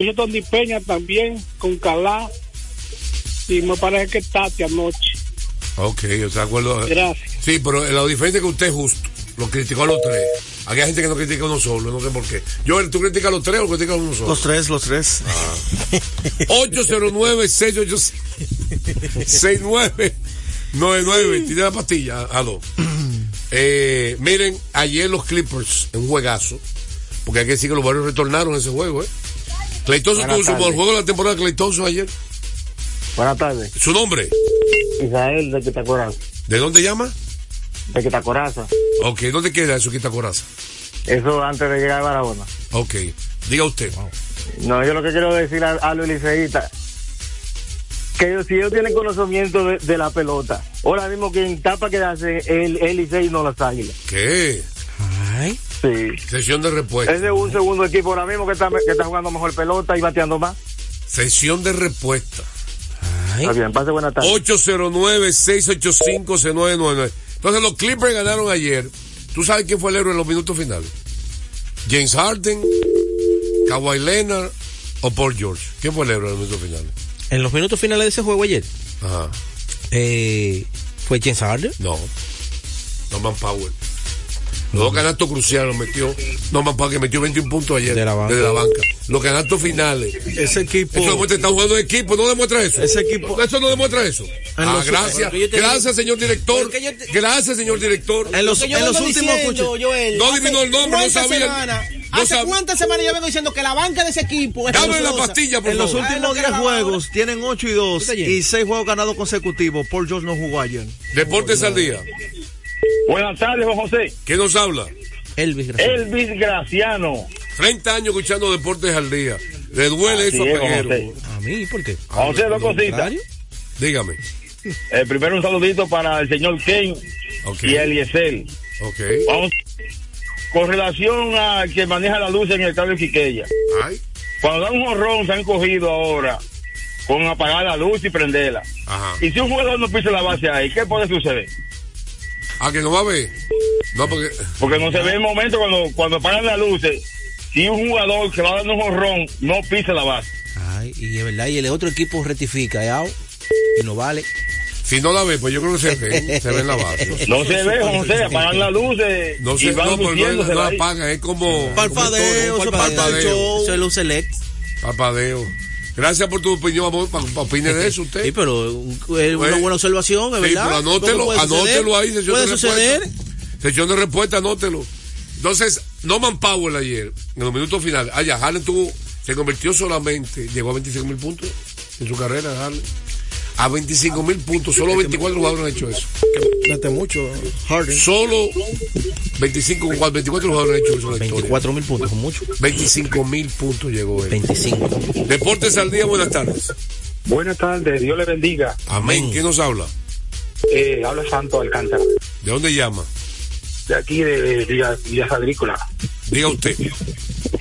Yo Tony Peña también, con Calá. Y me parece que Tati anoche. Ok, yo de acuerdo. Gracias. Sí, pero la diferencia es que usted es justo. Lo criticó a los tres. Aquí hay gente que no critica a uno solo, no sé por qué. Yo, ¿tú criticas a los tres o criticas a uno solo? Los tres, los tres. Ah. 809-686-6999. Tiene la pastilla, aló. Eh, miren, ayer los Clippers, en un juegazo, porque hay que decir que los barrios retornaron ese juego, ¿eh? Cleitoso tuvo su mejor juego de la temporada Cleitoso ayer. Buenas tardes. ¿Su nombre? Israel de Quitacoraza. ¿De dónde llama? De Quitacoraza. Ok, ¿dónde queda eso, Quitacoraza? Eso antes de llegar a Barahona. Ok, diga usted. No, yo lo que quiero decir a, a los liceístas, que ellos, si ellos tienen conocimiento de, de la pelota, ahora mismo quien tapa quedarse el, el Licey no las águilas. ¿Qué? Ay. Sí. Sesión de respuesta. Ese es un segundo equipo ahora mismo que está, que está jugando mejor pelota y bateando más. Sesión de respuesta. Está bien, pase buena tarde. 809-685-6999. Entonces los Clippers ganaron ayer. ¿Tú sabes quién fue el héroe en los minutos finales? James Harden, Kawhi Leonard o Paul George. ¿Quién fue el héroe en los minutos finales? En los minutos finales de ese juego ayer, Ajá. eh, ¿fue James Harden? No. Norman Powell. Los dos canastos cruciales los metió. Norman Powell que metió 21 puntos ayer. De la banca. Desde la banca. Los canastos finales. Ese equipo. Eso demuestra que están jugando en equipo, no demuestra eso. Ese equipo. Eso no demuestra eso. En Ah, los- gracias. Te Gracias, digo- señor director. Te- Gracias, señor director. En los, en los últimos diciendo, Joel, No adivinó el nombre, no sabía. No ¿Hace sab- cuántas semanas yo vengo diciendo que la banca de ese equipo es Dame la pastilla, por En los favor. Últimos lo que 10 haga juegos tienen 8 y 2 Está bien. y 6 juegos ganados consecutivos. Paul George no jugó ayer. Deportes al día. Buenas tardes, Juan José. ¿Quién nos habla? Elvis, gracias. Elvis Graciano. 30 años escuchando Deportes al día. Le duele Así eso a es, Peguero. José. A mí, ¿por qué? José, dos cositas. Dígame. Eh, primero un saludito para el señor Ken Ok. y Eliezer. Ok. Vamos. Con relación a que maneja la luz en el cable Quiqueya. Ay. Cuando dan un jorrón se han cogido ahora con apagar la luz y prenderla. Ajá. Y si un jugador no pisa la base ahí, ¿qué puede suceder? Ah, que no va a ver. No, porque. Porque no se ve el momento cuando, cuando apagan las luces. Si un jugador que va dando un jorrón no pisa la base. Ay, y es verdad, y el otro equipo rectifica, ¿ya? Y no vale. Si no la ve, pues yo creo que se ve. Se ve en la base. No se ve, José, apagan las luces No y se, van no, pero no, no ahí. apaga, es como. Parpadeo, como todo, show. Es Luz Select. Parpadeo. Gracias por tu opinión, amor. Pa, pa- opine de eso usted. Sí, pero es una Pues, buena observación, es Sí, verdad. pero anótelo, ¿Cómo puede anótelo ahí, sesión Puede de suceder. respuesta. Sesión de respuesta, anótelo. Entonces, Norman Powell ayer, en los minutos finales, allá, Harden tuvo, se convirtió solamente, llegó a 25 mil puntos en su carrera, Harden. A 25 mil puntos, solo 24 jugadores han hecho eso. Mete mucho, Harden. Solo 25, 24 jugadores han hecho eso en la historia. 24 mil puntos, mucho. 25 mil puntos llegó él. 25. Deportes al día, buenas tardes. Buenas tardes, Dios le bendiga. Amén. ¿Quién nos habla? Eh, habla Santo Alcántara, ¿De dónde llama? de aquí de Villas Agrícolas. Diga usted.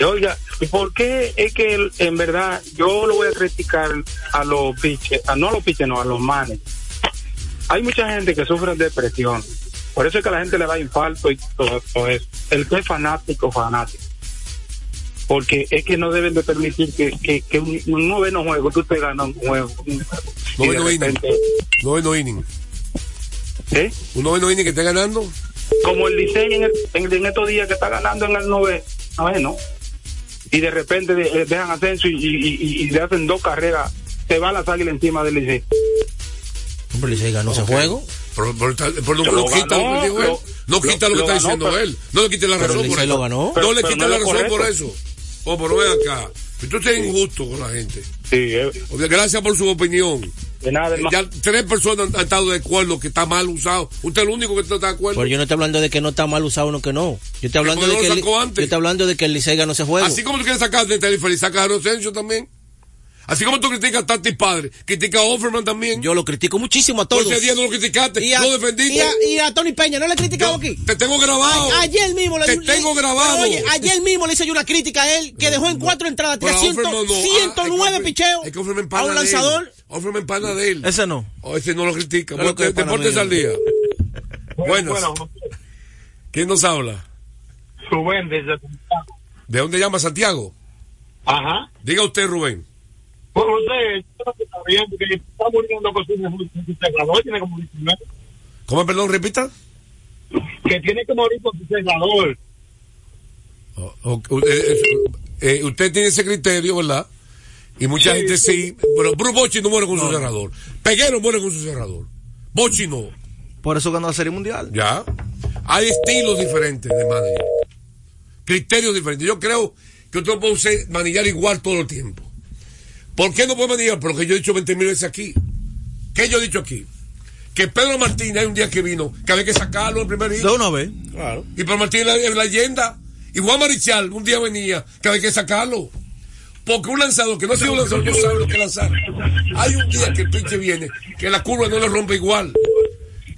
Oiga, ¿y ¿por qué es que en verdad yo lo voy a criticar a los piches, a, no a los piches, no, a los manes? Hay mucha gente que sufre de depresión. Por eso es que a la gente le da infarto y todo, todo eso. El que es fanático, fanático. Porque es que no deben de permitir que, que, que un, un noveno juego tú te ganas un juego. Noveno inning. repente- Noveno inning. ¿eh? ¿Un noveno inning que esté ganando? Como el Licey en, el- en, en estos días que está ganando en el nove, noveno y de repente de- eh, dejan ascenso y, y, y- y le hacen dos carreras, se va la águilas encima del Licey. Hombre, Licey ganó ese juego. Pero, pero está- pero no, Lo no quita ganó, lo que dijo él. lo- No quita lo, lo que está ganó, diciendo pero- él. No le quite la razón por eso. ganó. no le quite la no es razón por eso. Oh, pero ven acá. Tú estás injusto con la gente. Sí, eh, O Gracias por su opinión. De nada, hermano. Ya tres personas han estado de acuerdo que está mal usado. Usted es el único que no está de acuerdo. Pero yo no estoy hablando de que no está mal usado uno que no. Yo estoy hablando ¿Por de que no el, yo estoy hablando de que el Licey ganó ese juego. Así como tú quieres sacar de Telefeliz, sacas a Rosencio también. Así como tú criticas a Tati Padre, criticas a Offerman también. Yo lo critico muchísimo a todos. Por ese día no lo criticaste, Y a, lo defendiste. y, a, y a Tony Peña, ¿no le he criticado Yo aquí? Te tengo grabado. A- ayer mismo le Te le- tengo grabado. Oye, ayer mismo le hice yo una crítica a él que dejó en cuatro entradas, Pero tenía a Offerman no. Ah, 109 hay que- picheos Hay que Offerman a un de él. lanzador. Offerman pana de él. Ese no. O ese no lo critica. Pana Deportes mío. al día. Buenas. Bueno, ¿Quién nos habla? Rubén desde ¿De dónde llama Santiago? Ajá. Diga usted, Rubén. Pues usted, yo creo que está bien, porque está muriendo con su con su cerrador, tiene que morir primero. ¿Cómo, perdón, repita? Que tiene que morir con su cerrador. O- o- eh, eh, eh, usted tiene ese criterio, ¿verdad? Y mucha Sí, gente sí. sí. Pero Bruce Bochy no muere con su cerrador. Peguero muere con su cerrador. Bochy no. Por eso ganó la Serie Mundial. Ya. Hay estilos diferentes de manager. Criterios diferentes. Yo creo que usted no puede manillar igual todo el tiempo. ¿Por qué no puede manillar? Por lo que yo he dicho 20 mil veces aquí. ¿Qué yo he dicho aquí? Que Pedro Martínez hay un día que vino, que había que sacarlo en primer De inning. una vez. Claro. Y Pedro Martínez es la leyenda. Y Juan Marichal un día venía, que había que sacarlo. Porque un lanzador que no ha sido un lanzador no sabe lo que lanzar. Hay un día que el pinche viene, que la curva no le rompe igual,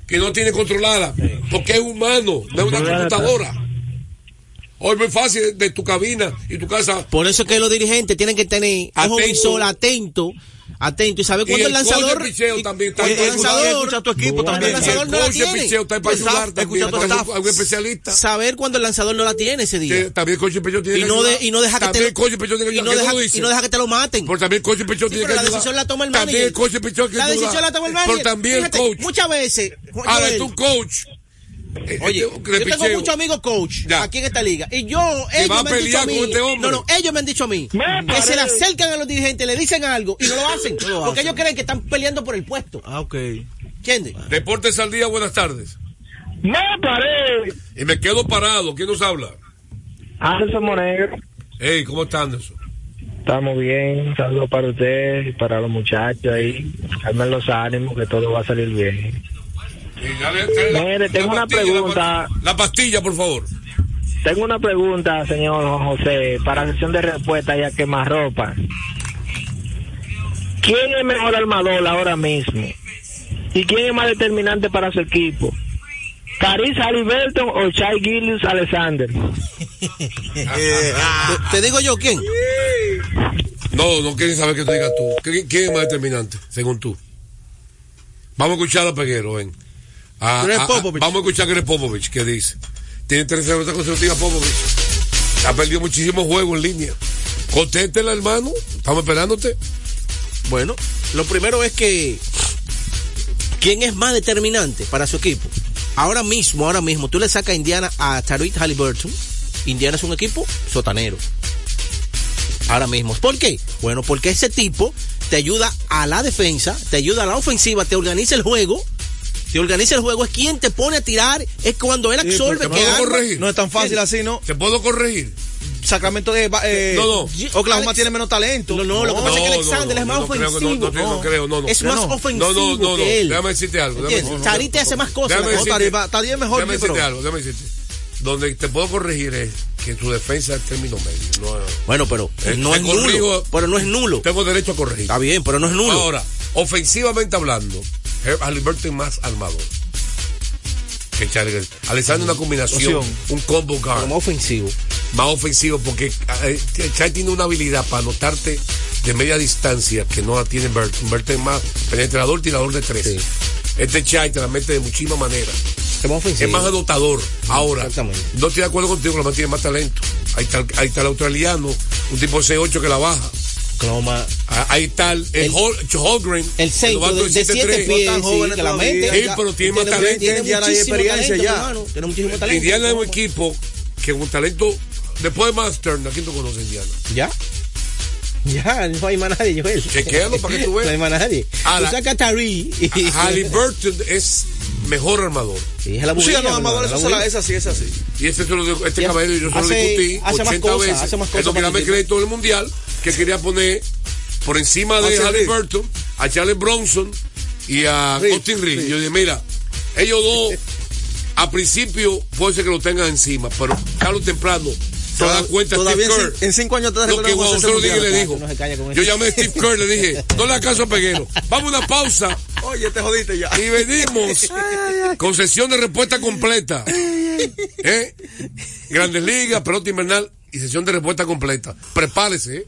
que no tiene controlada, porque es humano, no es una computadora. Hoy es muy fácil de tu cabina y tu casa. Por eso es que los dirigentes tienen que tener ojo Atento. visor atento, atento y saber Y cuándo el lanzador picheo y- también está el lanzador Escucha a tu equipo también. el lanzador el no la tiene. picheo está para ayudar también. algún especialista. saber cuando el lanzador no la tiene ese día. Que también el picheo tiene y que no de, y no deja que También te tiene que y no deja, que te lo maten. Porque también el coach de picheo Sí, tiene pero que la ayudar. decisión la toma el También manager. el picheo que la decisión la toma el Pero también el Fíjate, coach. Muchas veces. Ahora, tú coach. Oye, yo tengo muchos amigos coach Ya. aquí en esta liga. Y yo, ellos me han dicho a mí. este. No, no, ellos me han dicho a mí que se le acercan a los dirigentes, le dicen algo y no lo hacen. lo porque hacen. ellos creen que están peleando por el puesto. Ah, ok. ¿Entiendes? Deportes al día, buenas tardes. Me paré. Y me quedo parado. ¿Quién nos habla? Anderson Monegro. Hey, ¿cómo está Anderson? Estamos bien. Un saludo para usted y para los muchachos ahí. Calmen los ánimos que todo va a salir bien. Mire, tengo una pregunta. pastilla. La pastilla, por favor. Tengo una pregunta, señor José, para la sesión de respuesta y a quemarropa. ¿Quién es mejor armador ahora mismo? ¿Y quién es más determinante para su equipo? ¿Caris Halliburton o Chai Gillius Alexander? Te, te digo yo quién. No, no quieren saber que tú digas tú. ¿Quién, quién es más determinante, según tú? Vamos a escuchar a Peguero, ven. A- Greg a- a- Popovich. vamos a escuchar a Greg Popovich, que dice. Tiene tres derrotas consecutivas Popovich. Ha perdido muchísimos juegos en línea. Contéstela, hermano. Estamos esperándote. Bueno, lo primero es que quién es más determinante para su equipo. Ahora mismo, ahora mismo, tú le sacas a Indiana a Tariq Halliburton. Indiana es un equipo sotanero. Ahora mismo. ¿Por qué? Bueno, porque ese tipo te ayuda a la defensa, te ayuda a la ofensiva, te organiza el juego. Te organiza el juego, es quien te pone a tirar, es cuando él absorbe porque que arma. corregir. No es tan fácil así, ¿no? ¿Te puedo corregir? Sacramento de. Eh, No, no. Oklahoma Alex- tiene menos talento. No, no, lo que pasa es que Alexander no, es más que ofensivo. no, no, no creo, no, no. Es más no. ofensivo No, no, no, no. que él. Déjame decirte algo. Tari te hace más cosas. Tari- es mejor, déjame sí, decirte algo, déjame decirte. Donde te puedo corregir es que tu defensa es término medio. No, Bueno, pero Eh, no es nulo. Pero no es nulo. tengo derecho a corregir. Está bien, pero no es nulo. Ahora, ofensivamente hablando, Herb Halliburton es más armador. Que Charlie. Alexander una combinación, un combo guard, Pero más ofensivo. más ofensivo porque eh, Chai tiene una habilidad para anotarte de media distancia que no la tiene Burton. Burton es más penetrador, tirador de tres. Sí. Este Chai te la mete de muchísimas maneras. Es más. Es más anotador. Ahora, no estoy de acuerdo contigo, que tiene más talento. Ahí está, ahí está el australiano, un tipo 6'8 que la baja. Cloma. Ah, Ahí está el, el, El- Hol- Holgren. El centro de, de siete 7'3". pies, tan sí, jóvenes que la mente. Sí, pero tiene más talento. Tiene muchísimo experiencia talento, ya. hermano. Tiene muchísimo talento. Indiana es un equipo que con talento, después de Mastern, ¿a quién tú conoces Indiana? Ya. Ya, no hay más nadie, Joel. Chequéalo para que tú veas. No hay más nadie. Ahora- tú sacas a Tari y... Halliburton es mejor armador. Sí, es la Sí, bulla, no, hermano, eso la es así, es así. Y este, se lo digo- este Ya caballero yo se lo discutí hace más 80 cosas, veces. hace más cosas Esto que el crédito del mundial, que quería poner por encima de Halliburton a Charles Bronson y a Reed, Austin Reed. Reed. Yo dije, mira, ellos dos a principio puede ser que lo tengan encima, pero o temprano se va a dar cuenta Todavía Steve en, Kerr. en cinco años te Lo que Juan Rodríguez le dijo. no se calla con Yo llamé a Steve Kerr, le dije, no le hagas caso a Peguero. Vamos a una pausa Oye, te jodiste ya. y venimos con sesión de respuesta completa. ¿Eh? Grandes ligas, pelota invernal y sesión de respuesta completa. Prepárese, ¿eh?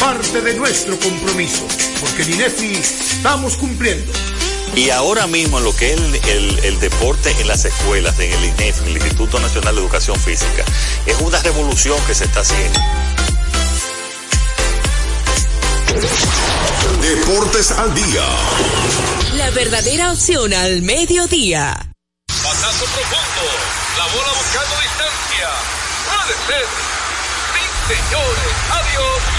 parte de nuestro compromiso, porque en INEFI estamos cumpliendo. Y ahora mismo lo que es el, el, el, deporte en las escuelas, en el INEF, en el Instituto Nacional de Educación Física, es una revolución que se está haciendo. Deportes al día. La verdadera opción al mediodía. Pasazo profundo, la bola buscando distancia. Puede ser. Sí, señores, adiós,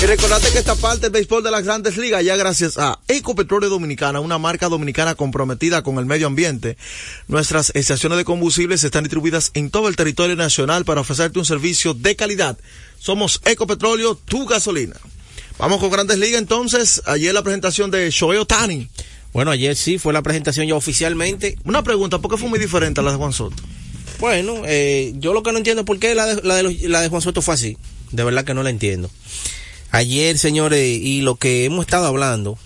Y recordate que esta parte del béisbol de las grandes ligas ya gracias a Ecopetróleo Dominicana, una marca dominicana comprometida con el medio ambiente. Nuestras estaciones de combustibles están distribuidas en todo el territorio nacional para ofrecerte un servicio de calidad. Somos Ecopetróleo, tu gasolina. Vamos con grandes ligas entonces. Ayer la presentación de Shohei Otani. Bueno, ayer sí fue la presentación ya oficialmente. Una pregunta, ¿por qué fue muy diferente a la de Juan Soto? Bueno, eh, yo lo que no entiendo es por qué la de, la, de los, la de Juan Soto fue así. De verdad que no la entiendo. Ayer, señores, y lo que hemos estado hablando,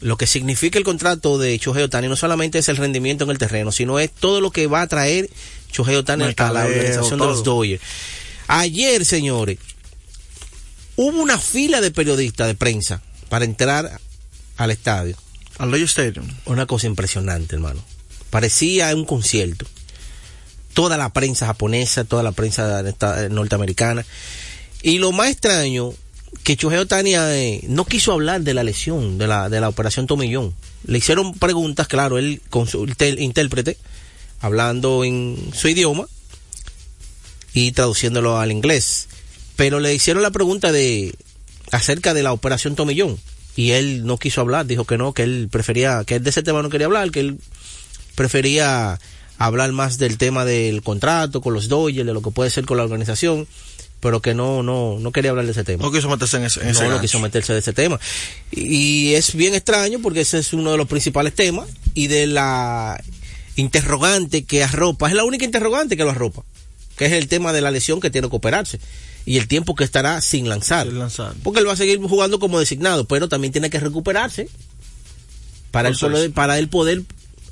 lo que significa el contrato de Shohei Otani no solamente es el rendimiento en el terreno, sino es todo lo que va a traer Shohei Otani a la organización todo. de los Dodgers. Ayer, señores, hubo una fila de periodistas de prensa para entrar al estadio. Al Stadium. Una cosa impresionante, hermano. Parecía un concierto. Toda la prensa japonesa, toda la prensa norteamericana. Y lo más extraño que Chohei Otani eh, no quiso hablar de la lesión, de la, de la operación Tomillón. Le hicieron preguntas, claro, él con su intérprete, hablando en su idioma y traduciéndolo al inglés. Pero le hicieron la pregunta de acerca de la operación Tomillón y él no quiso hablar, dijo que no, que él prefería, que él de ese tema no quería hablar, que él prefería hablar más del tema del contrato con los Dodgers, de lo que puede ser con la organización pero que no, no, no quería hablar de ese tema. No quiso meterse en ese, en ese No, no quiso meterse de ese tema. Y, y, es bien extraño porque ese es uno de los principales temas y de la interrogante que arropa, es la única interrogante que lo arropa, que es el tema de la lesión que tiene que operarse y el tiempo que estará sin lanzar. Sin lanzar. Porque él va a seguir jugando como designado, pero también tiene que recuperarse para, él, poder, para él poder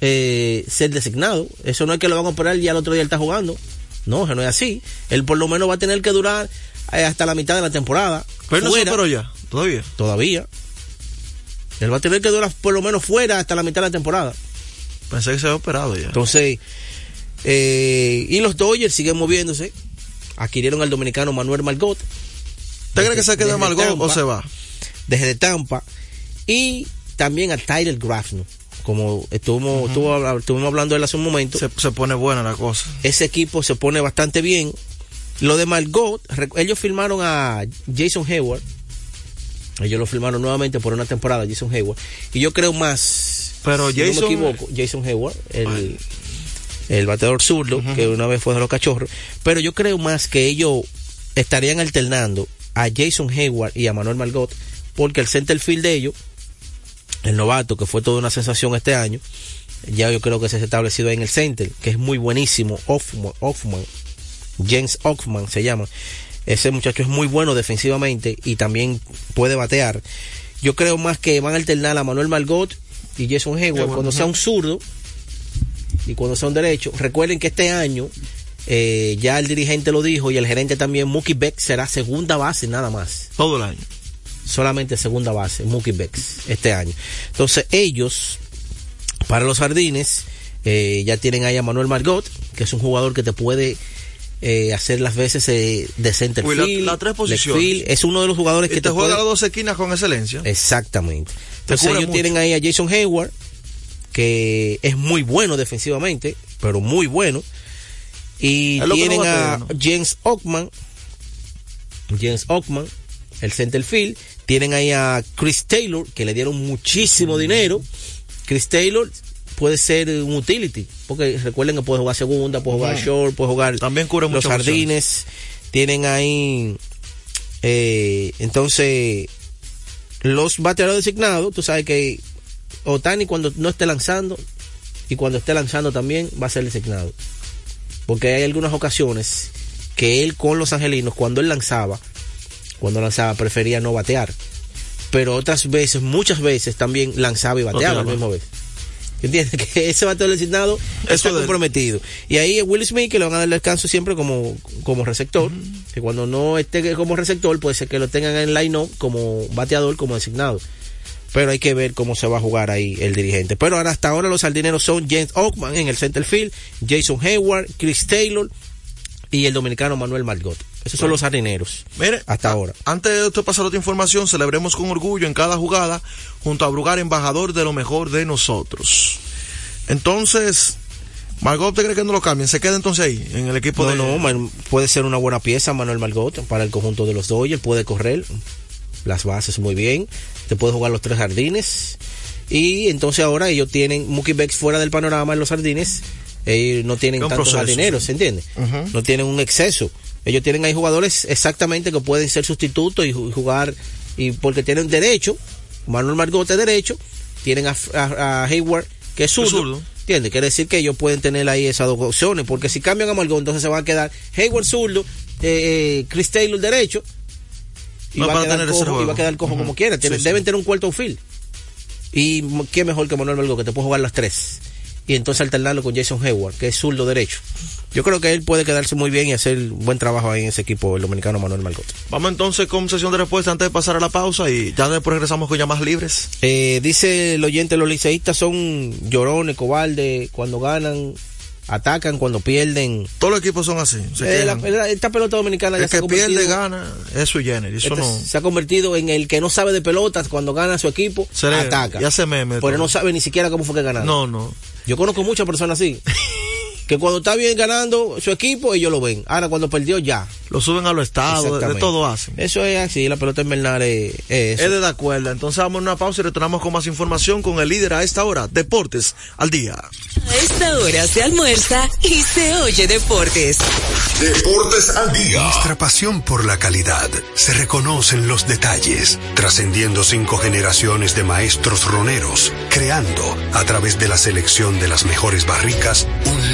eh, ser designado. Eso no es que lo van a operar y al otro día él está jugando. No, no es así. Él por lo menos va a tener que durar eh, hasta la mitad de la temporada. Pero fuera. no se operó ya, todavía. Todavía. Él va a tener que durar por lo menos fuera hasta la mitad de la temporada. Pensé que se había operado ya. Entonces, eh, y los Dodgers siguen moviéndose. Adquirieron al dominicano Manuel Margot. ¿Usted cree que se queda Margot Tampa, o se va? Desde Tampa. Y también a Tyler Grafno como estuvimos, estuvo, estuvimos hablando de él hace un momento. Se, se, pone buena la cosa. Ese equipo se pone bastante bien. Lo de Margot, ellos firmaron a Jason Hayward. Ellos lo firmaron nuevamente por una temporada, Jason Hayward. Y yo creo más. Pero si Jason. No me equivoco, Jason Hayward, el, el bateador zurdo, uh -huh. que una vez fue de los cachorros. Pero yo creo más que ellos estarían alternando a Jason Hayward y a Manuel Margot, porque el center field de ellos, el novato, que fue toda una sensación este año, ya yo creo que se ha establecido ahí en el center, que es muy buenísimo, Hoffman, Hoffman James Hoffman se llama. Ese muchacho es muy bueno defensivamente y también puede batear. Yo creo más que van a alternar a Manuel Margot y Jason Hayward cuando sea un zurdo y cuando sea un derecho. Recuerden que este año eh, ya el dirigente lo dijo y el gerente también, Mookie Beck será segunda base nada más. Todo el año. Solamente segunda base, Mookie Becks, este año. Entonces ellos, para los jardines, eh, ya tienen ahí a Manuel Margot, que es un jugador que te puede eh, hacer las veces eh, de center Uy, la- field, las tres posiciones. field. Es uno de los jugadores que te te, juega puede... las dos esquinas con excelencia. Exactamente. Entonces ellos mucho. tienen ahí a Jason Hayward, que es muy bueno defensivamente, pero muy bueno. Y no tienen a ¿no? James Ockman, James Ockman, el center field. Tienen ahí a Chris Taylor, que le dieron muchísimo dinero. Chris Taylor puede ser un utility, porque recuerden que puede jugar segunda, puede jugar Ujú. short, puede jugar También cubre los jardines. Tienen ahí, eh, entonces, los bateadores designados, tú sabes que Otani cuando no esté lanzando y cuando esté lanzando también va a ser designado. Porque hay algunas ocasiones que él con los angelinos, cuando él lanzaba, cuando lanzaba prefería no batear. Pero otras veces, muchas veces también lanzaba y bateaba al mismo vez. ¿Entiendes? Que ese bateador designado está Eso él. comprometido. Y ahí Will Smith, que le van a dar descanso siempre como, como receptor. Que cuando no esté como receptor, puede ser que lo tengan en line-up como bateador, como designado. Pero hay que ver cómo se va a jugar ahí el dirigente. Pero ahora hasta ahora los sardineros son James Ockman en el center field, Jason Hayward, Chris Taylor y el dominicano Manuel Margot. Esos son los sardineros. Mire, hasta ahora. Antes de esto pasar otra información, celebremos con orgullo en cada jugada junto a Brugar, embajador de lo mejor de nosotros. Entonces, Margot, ¿usted cree que no lo cambien? ¿Se queda entonces ahí, en el equipo No, de...? no, puede ser una buena pieza Manuel Margot para el conjunto de los Dodgers, puede correr las bases muy bien, te puede jugar los tres jardines y entonces ahora ellos tienen Mookie Becks fuera del panorama en los jardines, ellos no tienen tantos proceso. jardineros, ¿se entiende? No tienen un exceso. Ellos tienen ahí jugadores exactamente que pueden ser sustitutos y ju- jugar y porque tienen derecho, Manuel Margot es derecho, tienen a, a- a Hayward que es zurdo. zurdo. ¿Entiendes? Quiere decir que ellos pueden tener ahí esas dos opciones, porque si cambian a Margot, entonces se van a quedar Hayward zurdo, eh, eh, Chris Taylor derecho, y, No va, a tener cojo, y va a quedar cojo como quiera. Tienen- Sí, sí. Deben tener un cuarto outfield. Y qué mejor que Manuel Margot, que te puede jugar las tres. Y entonces alternarlo con Jason Hayward, que es zurdo derecho. Yo creo que él puede quedarse muy bien y hacer buen trabajo ahí en ese equipo, el dominicano Manuel Margot. Vamos entonces con sesión de respuesta antes de pasar a la pausa y ya después regresamos con llamadas libres. Eh, dice el oyente, los liceístas son llorones, cobardes, cuando ganan, atacan, cuando pierden. Todos los equipos son así. se Eh, la- esta pelota dominicana ya el se ha que pierde convertido- gana, es su generis. Eso este no... se ha convertido en el que no sabe de pelotas cuando gana su equipo, Se ataca. y hace meme Pero todo. no sabe ni siquiera cómo fue que ganaron. No, no. Yo conozco muchas personas así. que cuando está bien ganando su equipo, ellos lo ven. Ahora, cuando perdió, ya. Lo suben a los estados, de, todo hacen. Eso es así, la pelota invernal es, es eso. Es de la cuerda. Entonces vamos a una pausa y retornamos con más información con el líder a esta hora. Deportes al día. A esta hora se almuerza y se oye deportes. Deportes al día. Nuestra pasión por la calidad se reconoce en los detalles, trascendiendo cinco generaciones de maestros roneros, creando, a través de la selección de las mejores barricas, un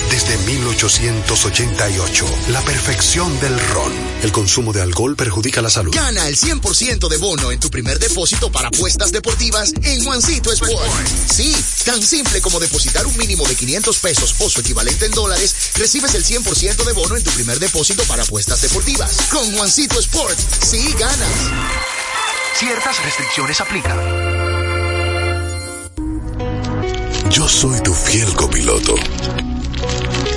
desde 1888, la perfección del ron. El consumo de alcohol perjudica la salud. Gana el 100% de bono en tu primer depósito para apuestas deportivas en Juancito Sport. Sí, tan simple como depositar un mínimo de 500 pesos o su equivalente en dólares, recibes el 100% de bono en tu primer depósito para apuestas deportivas. Con Juancito Sport, sí ganas. Ciertas restricciones aplican. Yo soy tu fiel copiloto.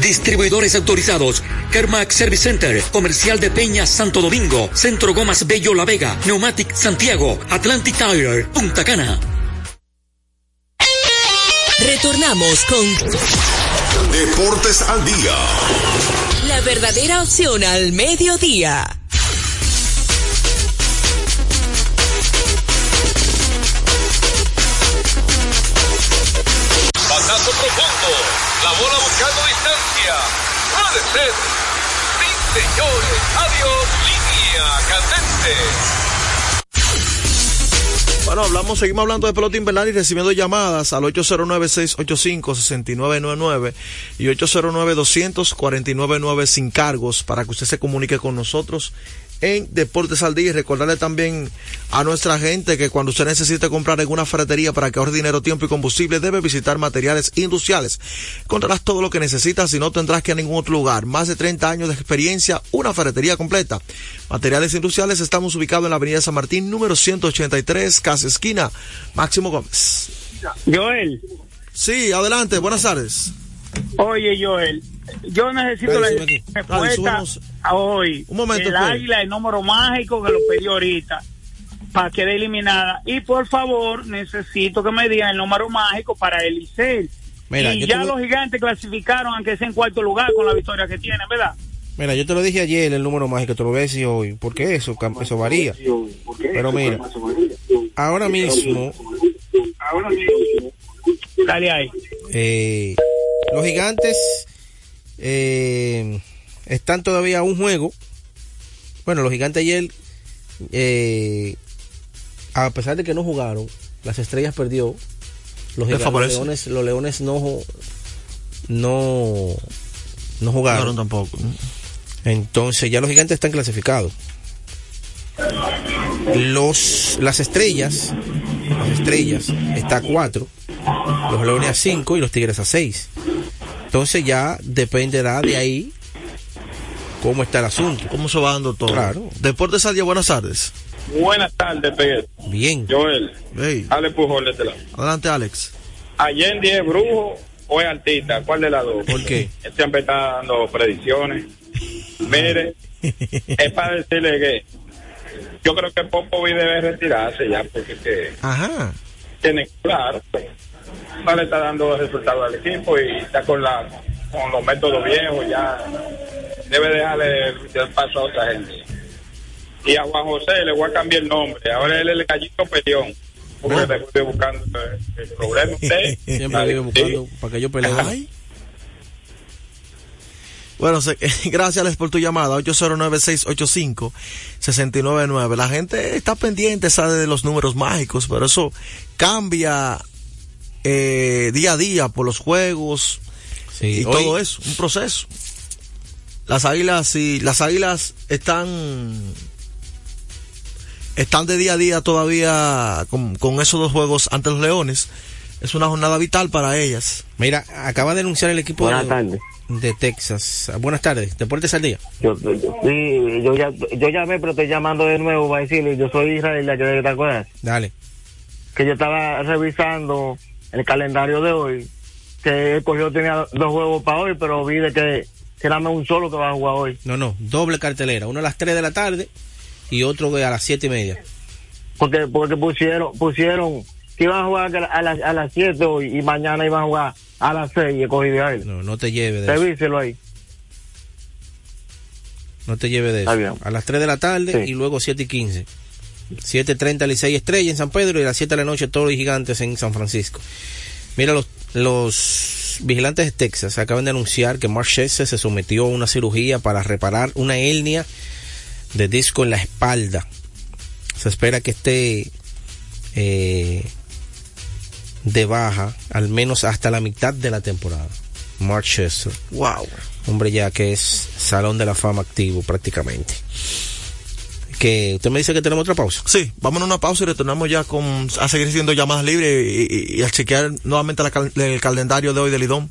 Distribuidores autorizados. Kermac Service Center. Comercial de Peña Santo Domingo. Centro Gomas Bello La Vega. Neumatic Santiago. Atlantic Tire. Punta Cana. Retornamos con Deportes al día. la verdadera opción al mediodía. Puede ser. Sí, señores. Adiós. Línea candente. Bueno, hablamos, seguimos hablando de pelota invernal y recibiendo llamadas al 809-685-6999 y 809-249-9 sin cargos para que usted se comunique con nosotros en Deportes al Día y recordarle también a nuestra gente que cuando usted necesite comprar en una ferretería para que ahorre dinero, tiempo y combustible debe visitar materiales industriales. Encontrarás todo lo que necesitas y no tendrás que ir a ningún otro lugar. Más de 30 años de experiencia, una ferretería completa. Materiales industriales, estamos ubicados en la avenida San Martín, número 183, casa esquina, Máximo Gómez. Joel. Sí, adelante, buenas tardes. Oye, Joel, yo necesito la respuesta hoy. Un momento, El águila, el número mágico que lo pedí ahorita para que quede eliminada. Y por favor, necesito que me digan el número mágico para el Licey. Mira, y ya los gigantes clasificaron, aunque sea en cuarto lugar con la victoria que tienen, ¿verdad? Mira, yo te lo dije ayer el número mágico, te lo voy a decir hoy, porque eso, eso varía. Pero mira, ahora mismo, Dale ahí. eh, los gigantes eh, están todavía a un juego. Bueno, los gigantes ayer, eh, a pesar de que no jugaron, las estrellas perdió. Los, leones, los leones no, no, no jugaron. tampoco. Entonces ya los gigantes están clasificados. Los, las estrellas, las estrellas está a cuatro, los leones a cinco y los tigres a seis. Entonces ya dependerá de ahí cómo está el asunto. ¿Cómo se va dando todo? Claro. Deportes al día, buenas tardes. Buenas tardes, Pedro. Bien. Joel. Hey. Alex Pujol de este lado. Adelante, Alex. Allende es brujo o es artista. ¿Cuál de las dos? ¿Por qué? Él siempre está dando predicciones. Mire, es para decirle que yo creo que Popovi debe retirarse ya porque que Ajá. tiene claro. No le está dando resultados al equipo y está con la con los métodos viejos ya debe dejarle el paso a otra gente. Y a Juan José le voy a cambiar el nombre. Ahora él es el gallito peleón. Porque le estoy buscando el problema usted. Siempre vive buscando para que yo pelee. Ay. Bueno, se- gracias por tu llamada, 809-685-6999. La gente está pendiente, sabe de los números mágicos, pero eso cambia eh, día a día por los juegos Sí, y hoy- todo eso, un proceso. Las águilas, sí, las águilas están están de día a día todavía con, con esos dos juegos ante los leones. Es una jornada vital para ellas. Mira, acaba de anunciar el equipo Buenas de, Texas. Buenas tardes, Deportes al día. Yo, sí, yo, ya, yo llamé, pero estoy llamando de nuevo para decirle, yo soy Israel, ¿te te acuerdas? Dale. Que yo estaba revisando el calendario de hoy, que el cogió tenía dos juegos para hoy, pero vi de que, nada más un solo que va a jugar hoy. No, no, doble cartelera. Uno a las 3 de la tarde y otro a las siete y media. Porque, porque pusieron, pusieron que iban a jugar a las, a las 7 hoy y mañana iban a jugar a las 6 y el cogí de ahí. No, no te lleve de eso. Revíselo ahí. No te lleve de Está eso. bien. A las 3 de la tarde Sí. y luego 7 y 15. 7.30 Licey Estrella en San Pedro y a las 7 de la noche todos los gigantes en San Francisco. Mira, los, los vigilantes de Texas acaban de anunciar que Mark Scherzer se sometió a una cirugía para reparar una hernia de disco en la espalda. Se espera que esté eh, de baja al menos hasta la mitad de la temporada. Mark Scherzer. Wow. Hombre ya que es salón de la fama activo prácticamente. Que usted me dice que tenemos otra pausa. Sí, vamos a una pausa y retornamos ya con a seguir haciendo llamadas libres y, a chequear nuevamente la el calendario de hoy del Lidón.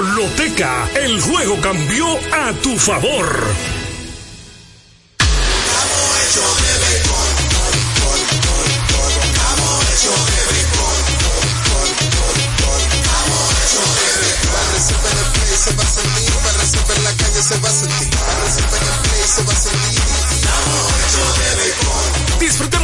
Loteca, el juego cambió a tu favor.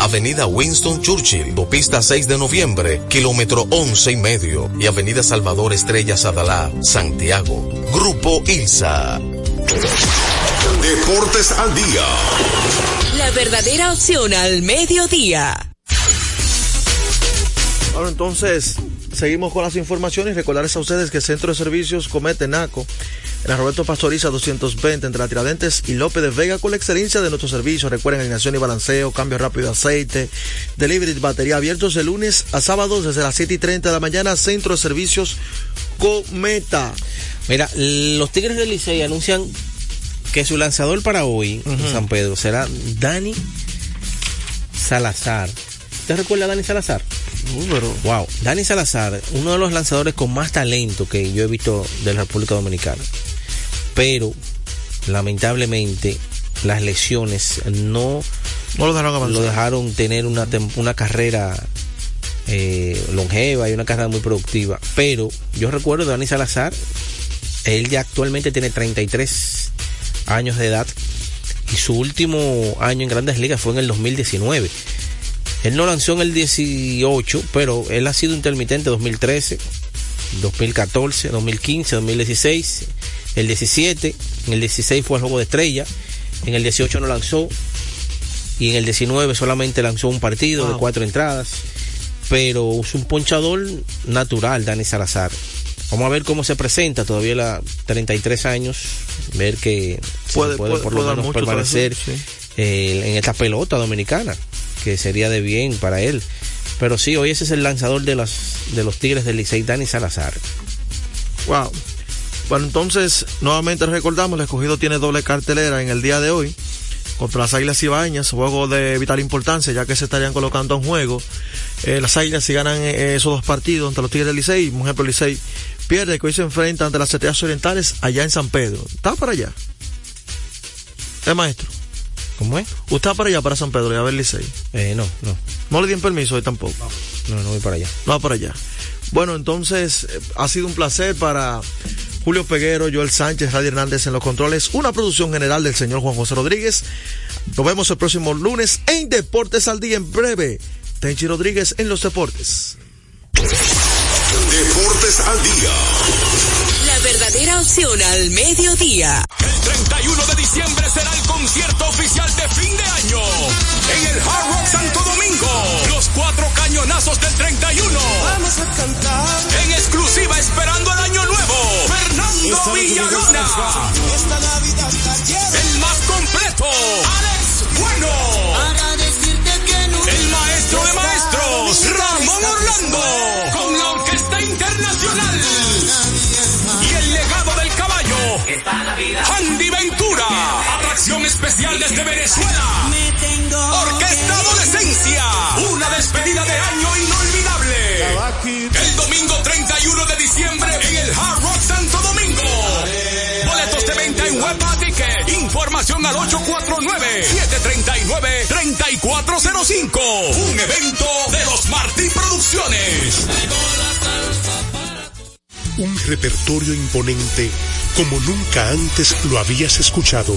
Avenida Winston Churchill, Pista 6 de noviembre, kilómetro 11 y medio y Avenida Salvador Estrella Sadalá, Santiago. Grupo ILSA. Deportes al día. La verdadera opción al mediodía. Bueno, entonces, seguimos con las informaciones. Recordarles a ustedes que el Centro de Servicios Comete Naco en la Roberto Pastoriza 220 entre la Tiradentes y López de Vega con la excelencia de nuestros servicios. Recuerden alineación y balanceo, cambio rápido de aceite, delivery batería abiertos de lunes a sábados desde las 7 y 30 de la mañana. Centro de Servicios Cometa. Mira, los Tigres del Licey anuncian que su lanzador para hoy en San Pedro será Dani Salazar. ¿Usted recuerda a Dani Salazar? Wow, Dani Salazar, uno de los lanzadores con más talento que yo he visto de la República Dominicana pero lamentablemente las lesiones no, lo, dejaron tener una, una carrera eh, longeva y una carrera muy productiva. Pero yo recuerdo de Dani Salazar, él ya actualmente tiene 33 años de edad y su último año en grandes ligas fue en el 2019. Él no lanzó en el 18, pero él ha sido intermitente 2013, 2014, 2015, 2016 el 17, en el 16 fue al juego de estrella, en el 18 no lanzó y en el 19 solamente lanzó un partido de cuatro entradas, pero es un ponchador natural, Dani Salazar. Vamos a ver cómo se presenta, todavía la 33 años, ver que puede, puede, por lo menos permanecer eh, en esta pelota dominicana, que sería de bien para él. Pero sí, hoy ese es el lanzador de los, de los Tigres del Licey, Dani Salazar. Wow. Bueno, entonces, nuevamente recordamos, el escogido tiene doble cartelera en el día de hoy contra las Águilas Ibañas, juego de vital importancia, ya que se estarían colocando en juego. Eh, las Águilas si ganan eh, esos dos partidos ante los Tigres del Licey, por ejemplo, Licey pierde, que hoy se enfrenta ante las Estrellas Orientales allá en San Pedro. ¿Está para allá? ¿Es maestro? ¿Cómo es? ¿Usted está para allá, para San Pedro, y a ver Licey? Eh, no, no. ¿No le dieron permiso hoy tampoco? No, no voy para allá. No va para allá. Bueno, entonces, eh, ha sido un placer para Julio Peguero, Joel Sánchez, Radio Hernández en los controles, una producción general del señor Juan José Rodríguez. Nos vemos el próximo lunes en Deportes al Día en breve. Tenchi Rodríguez en los deportes. Deportes al Día. La verdadera opción al mediodía. El 31 de diciembre será el concierto oficial de fin de año en el Hard Rock Santo Domingo. Los cuatro cañonazos del 31. Vamos a cantar. En exclusiva esperando nuevo. Fernando Villalona. Esta Navidad El más completo. Alex Bueno. Para decirte que no. El maestro de maestros. Ramón Orlando. Con la Orquesta Internacional. Y el legado del caballo. Andy Ventura. Atracción especial desde Venezuela. Al 849-739-3405. Un evento de los Martí Producciones. Un repertorio imponente como nunca antes lo habías escuchado.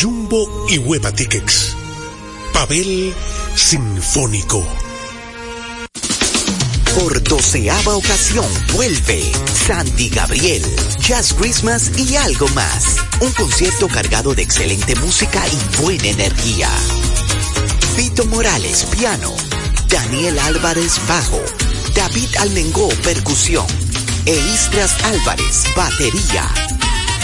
Jumbo y Hueva Tickets. Pavel Sinfónico. Por doceava ocasión vuelve Sandy Gabriel, Jazz Christmas y algo más. Un concierto cargado de excelente música y buena energía. Vito Morales, piano. Daniel Álvarez, bajo. David Almengó, percusión. E Istras Álvarez, batería.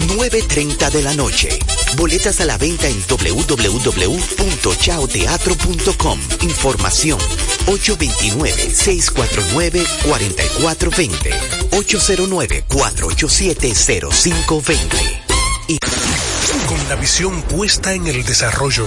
9.30 de la noche. Boletas a la venta en www.chaoteatro.com. Información 829-649-4420. 809-487-0520. Y... Con la visión puesta en el desarrollo,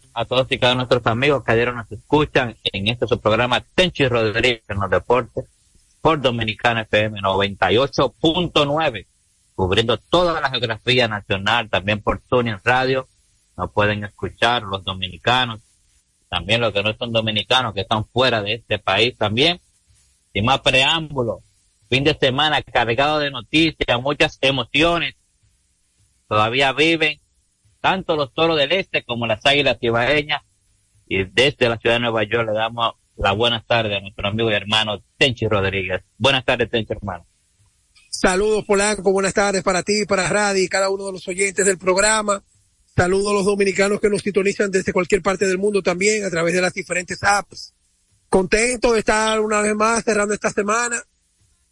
a todos y cada uno de nuestros amigos que ayer nos escuchan en este su programa Tenchi Rodríguez en los deportes por Dominicana FM 98.9 cubriendo toda la geografía nacional, también por Tuning Radio, nos pueden escuchar los dominicanos, también los que no son dominicanos, que están fuera de este país también. Sin más preámbulo, fin de semana cargado de noticias, muchas emociones, todavía viven tanto los toros del este como las águilas tibaeñas, y desde la ciudad de Nueva York le damos la buenas tardes a nuestro amigo y hermano Tenchi Rodríguez. Buenas tardes, Tenchi, hermano. Saludos Polanco, buenas tardes para ti, para Radi y cada uno de los oyentes del programa. Saludos a los dominicanos que nos sintonizan desde cualquier parte del mundo también a través de las diferentes apps. Contento de estar una vez más cerrando esta semana.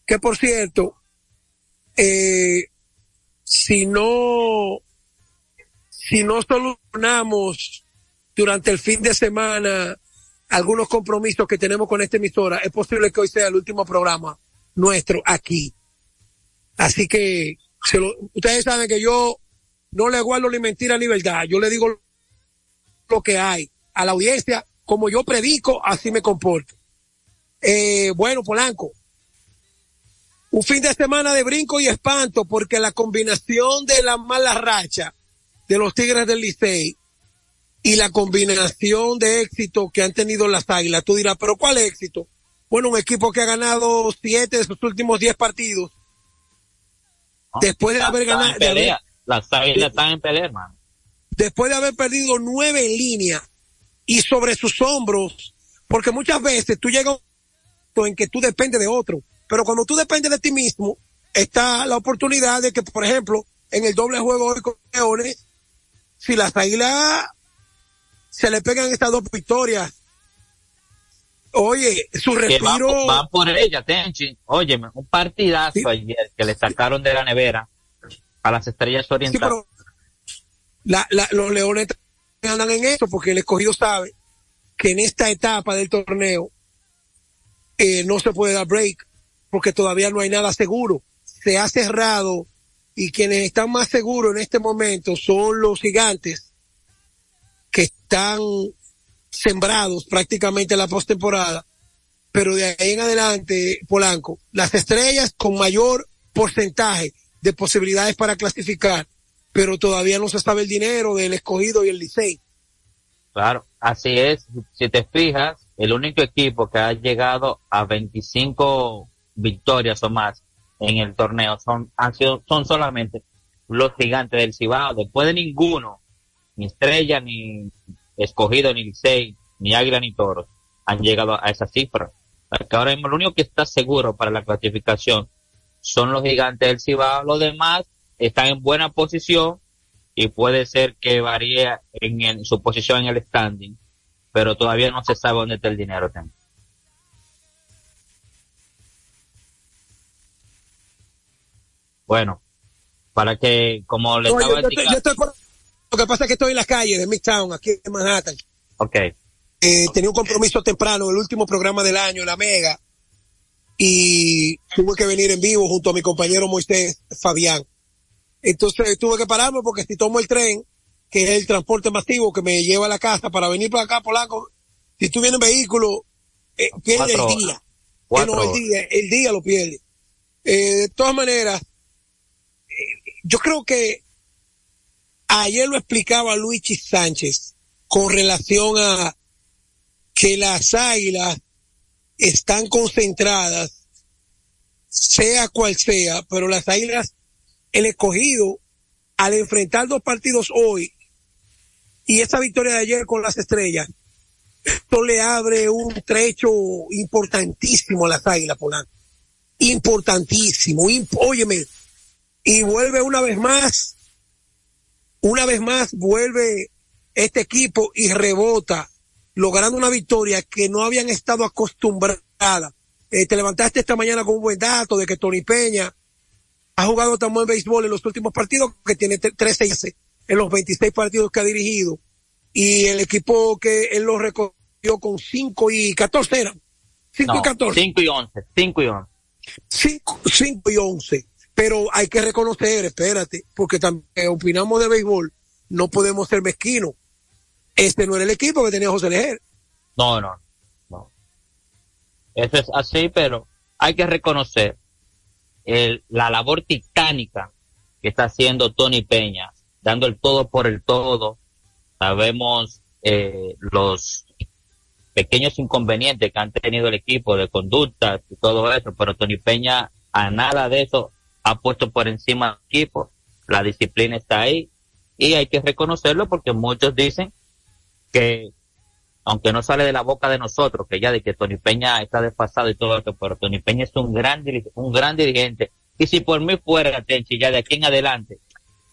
Que por cierto, eh, si no, si no solucionamos durante el fin de semana algunos compromisos que tenemos con esta emisora, es posible que hoy sea el último programa nuestro aquí. Así que ustedes saben que yo no le guardo ni mentira ni verdad. Yo le digo lo que hay a la audiencia, como yo predico, así me comporto. Eh, bueno, Polanco, un fin de semana de brinco y espanto porque la combinación de la mala racha de los Tigres del Licey y la combinación de éxito que han tenido las Águilas, tú dirás, pero ¿cuál éxito? Bueno, un equipo que ha ganado siete de sus últimos diez partidos después de haber ganado. De haber, las águilas están en pelea, hermano. Después de haber perdido nueve en línea y sobre sus hombros, porque muchas veces tú llegas en que tú dependes de otro, pero cuando tú dependes de ti mismo, está la oportunidad de que, por ejemplo, en el doble juego hoy con Leones, si las águilas se le pegan estas dos victorias, Oye, su respiro. Van, van, por ella, Tenchi. Oye, un partidazo ¿Sí? ayer que le sacaron de la nevera a las estrellas orientales. Sí, la, la, los leones andan en esto porque el escogido sabe que en esta etapa del torneo eh, no se puede dar break porque todavía no hay nada seguro. Se ha cerrado y quienes están más seguros en este momento son los gigantes que están sembrados prácticamente en la postemporada, pero de ahí en adelante, Polanco, las estrellas con mayor porcentaje de posibilidades para clasificar, pero todavía no se sabe el dinero del escogido y el Licey. Claro, así es. Si te fijas, el único equipo que ha llegado a 25 victorias o más en el torneo son, han sido, son solamente los gigantes del Cibao. Después de ninguno, ni Estrella, ni Escogido, ni Licey, ni Águila, ni Toros, han llegado a esa cifra. Porque ahora mismo lo único que está seguro para la clasificación son los gigantes del Cibao. Los demás están en buena posición y puede ser que varíe en, su posición en el standing, pero todavía no se sabe dónde está el dinero. Bueno, para que, como le No, estaba yo- estoy- yo estoy por- Lo que pasa es que estoy en las calles de Midtown, aquí en Manhattan. Ok. Eh, tenía un compromiso temprano, el último programa del año, la Mega, y tuve que venir en vivo junto a mi compañero Moisés Fabián. Entonces tuve que pararme porque si tomo el tren, que es el transporte masivo que me lleva a la casa para venir para acá, Polanco, si tú vienes en vehículo, eh, pierde el día. Eh, no, el día, el día lo pierde. Eh, de todas maneras, yo creo que ayer lo explicaba Luigi Sánchez con relación a que las águilas están concentradas, sea cual sea, pero las águilas, el escogido, al enfrentar dos partidos hoy y esa victoria de ayer con las estrellas, esto le abre un trecho importantísimo a las águilas, Polanco. Importantísimo. imp- óyeme, y vuelve una vez más, una vez más vuelve este equipo y rebota, logrando una victoria que no habían estado acostumbradas. Eh, te levantaste esta mañana con un buen dato de que Tony Peña ha jugado tan buen béisbol en los últimos partidos que tiene tre- 13 y 6 en los 26 partidos que ha dirigido. Y el equipo que él lo recogió con 5 y 14 eran. 5 y No, 14. 5 y 11, 5 y 11. 5, 5 y 11. Pero hay que reconocer, espérate, porque también opinamos de béisbol, no podemos ser mezquinos. Este no era el equipo que tenía José Lejer. No, no, no. Eso es así, pero hay que reconocer la labor titánica que está haciendo Tony Peña, dando el todo por el todo. Sabemos eh, los pequeños inconvenientes que han tenido el equipo de conductas y todo eso, pero Tony Peña a nada de eso ha puesto por encima del equipo. La disciplina está ahí y hay que reconocerlo porque muchos dicen que aunque no sale de la boca de nosotros, que ya de que Tony Peña está desfasado y todo eso, pero Tony Peña es un gran, un gran dirigente. Y si por mí fuera, Tenchi, ya de aquí en adelante,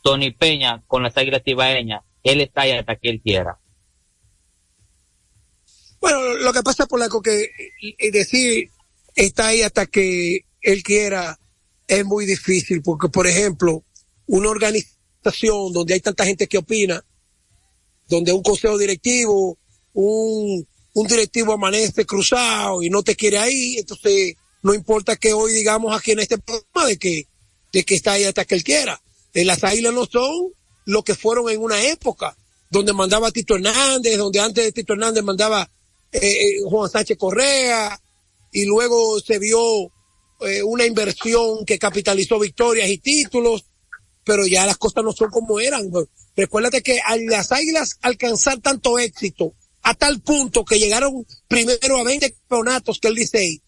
Tony Peña con las águilas tibaeñas, él está ahí hasta que él quiera. Bueno, lo que pasa por la que eh, decir está ahí hasta que él quiera es muy difícil, porque por ejemplo, una organización donde hay tanta gente que opina, donde un consejo directivo, un, un directivo amanece cruzado y no te quiere ahí, entonces no importa que hoy digamos aquí en este programa de que, de que está ahí hasta que él quiera. Eh, las águilas no son lo que fueron en una época, donde mandaba Tito Hernández, donde antes de Tito Hernández mandaba eh, eh, Juan Sánchez Correa, y luego se vio eh, una inversión que capitalizó victorias y títulos, pero ya las cosas no son como eran. Recuérdate que al las águilas alcanzar tanto éxito, a tal punto que llegaron primero a 20 campeonatos que el Licey,